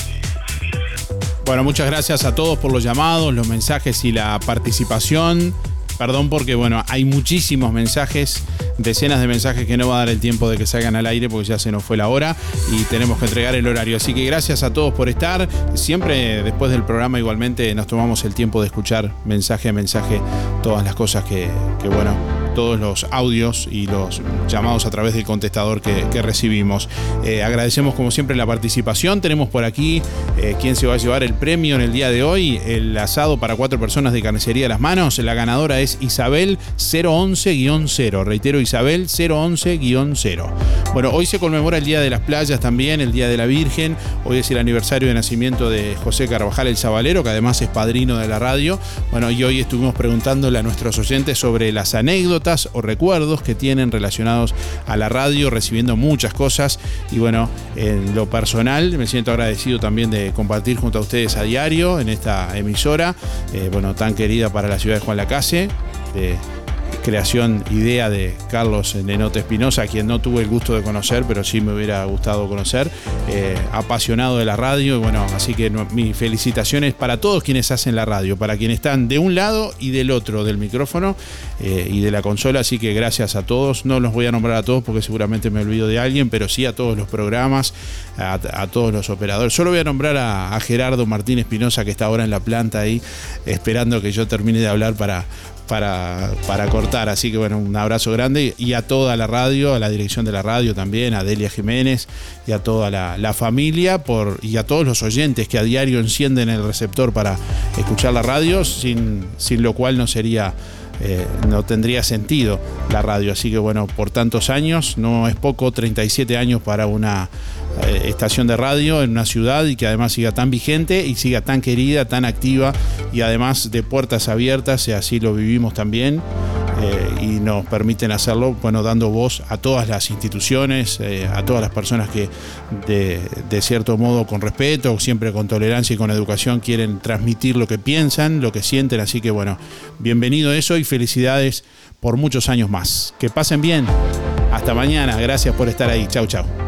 Bueno, muchas gracias a todos por los llamados, los mensajes y la participación. Perdón porque, bueno, hay muchísimos mensajes, decenas de mensajes que no va a dar el tiempo de que salgan al aire porque ya se nos fue la hora y tenemos que entregar el horario. Así que gracias a todos por estar. Siempre después del programa igualmente nos tomamos el tiempo de escuchar mensaje a mensaje todas las cosas que, que, bueno, todos los audios y los llamados a través del contestador que, recibimos. Eh, agradecemos como siempre la participación. Tenemos por aquí eh, quién se va a llevar el premio en el día de hoy, el asado para cuatro personas de carnicería Las Manos. La ganadora es Isabel 011-0. Reitero, Isabel 011-0. Bueno, hoy se conmemora el Día de las Playas también, el Día de la Virgen. Hoy es el aniversario de nacimiento de José Carvajal el Sabalero, que además es padrino de la radio. Bueno, y hoy estuvimos preguntándole a nuestros oyentes sobre las anécdotas o recuerdos que tienen relacionados a la radio, recibiendo muchas cosas. Y bueno, en lo personal me siento agradecido también de compartir junto a ustedes a diario en esta emisora, eh, bueno, tan querida para la ciudad de Juan Lacase. Creación, idea de Carlos Nenote Espinosa, quien no tuve el gusto de conocer, pero sí me hubiera gustado conocer, eh, apasionado de la radio, y bueno, así que mis felicitaciones para todos quienes hacen la radio, para quienes están de un lado y del otro del micrófono eh, y de la consola, así que gracias a todos, no los voy a nombrar a todos porque seguramente me olvido de alguien, pero sí a todos los programas, a, a todos los operadores, solo voy a nombrar a, a Gerardo Martín Espinosa, que está ahora en la planta ahí, esperando que yo termine de hablar para para, para cortar. Así que bueno, un abrazo grande y a toda la radio, a la dirección de la radio también, a Delia Jiménez y a toda la, familia por, y a todos los oyentes que a diario encienden el receptor para escuchar la radio, sin, sin lo cual no sería eh, no tendría sentido la radio. Así que bueno, por tantos años, no es poco, 37 años para una eh, estación de radio en una ciudad y que además siga tan vigente y siga tan querida, tan activa y además de puertas abiertas, y así lo vivimos también. Eh, y nos permiten hacerlo, bueno, dando voz a todas las instituciones, a todas las personas que de, de, cierto modo con respeto, siempre con tolerancia y con educación quieren transmitir lo que piensan, lo que sienten, así que bueno, bienvenido a eso y felicidades por muchos años más. Que pasen bien. Hasta mañana. Gracias por estar ahí. Chau, chau.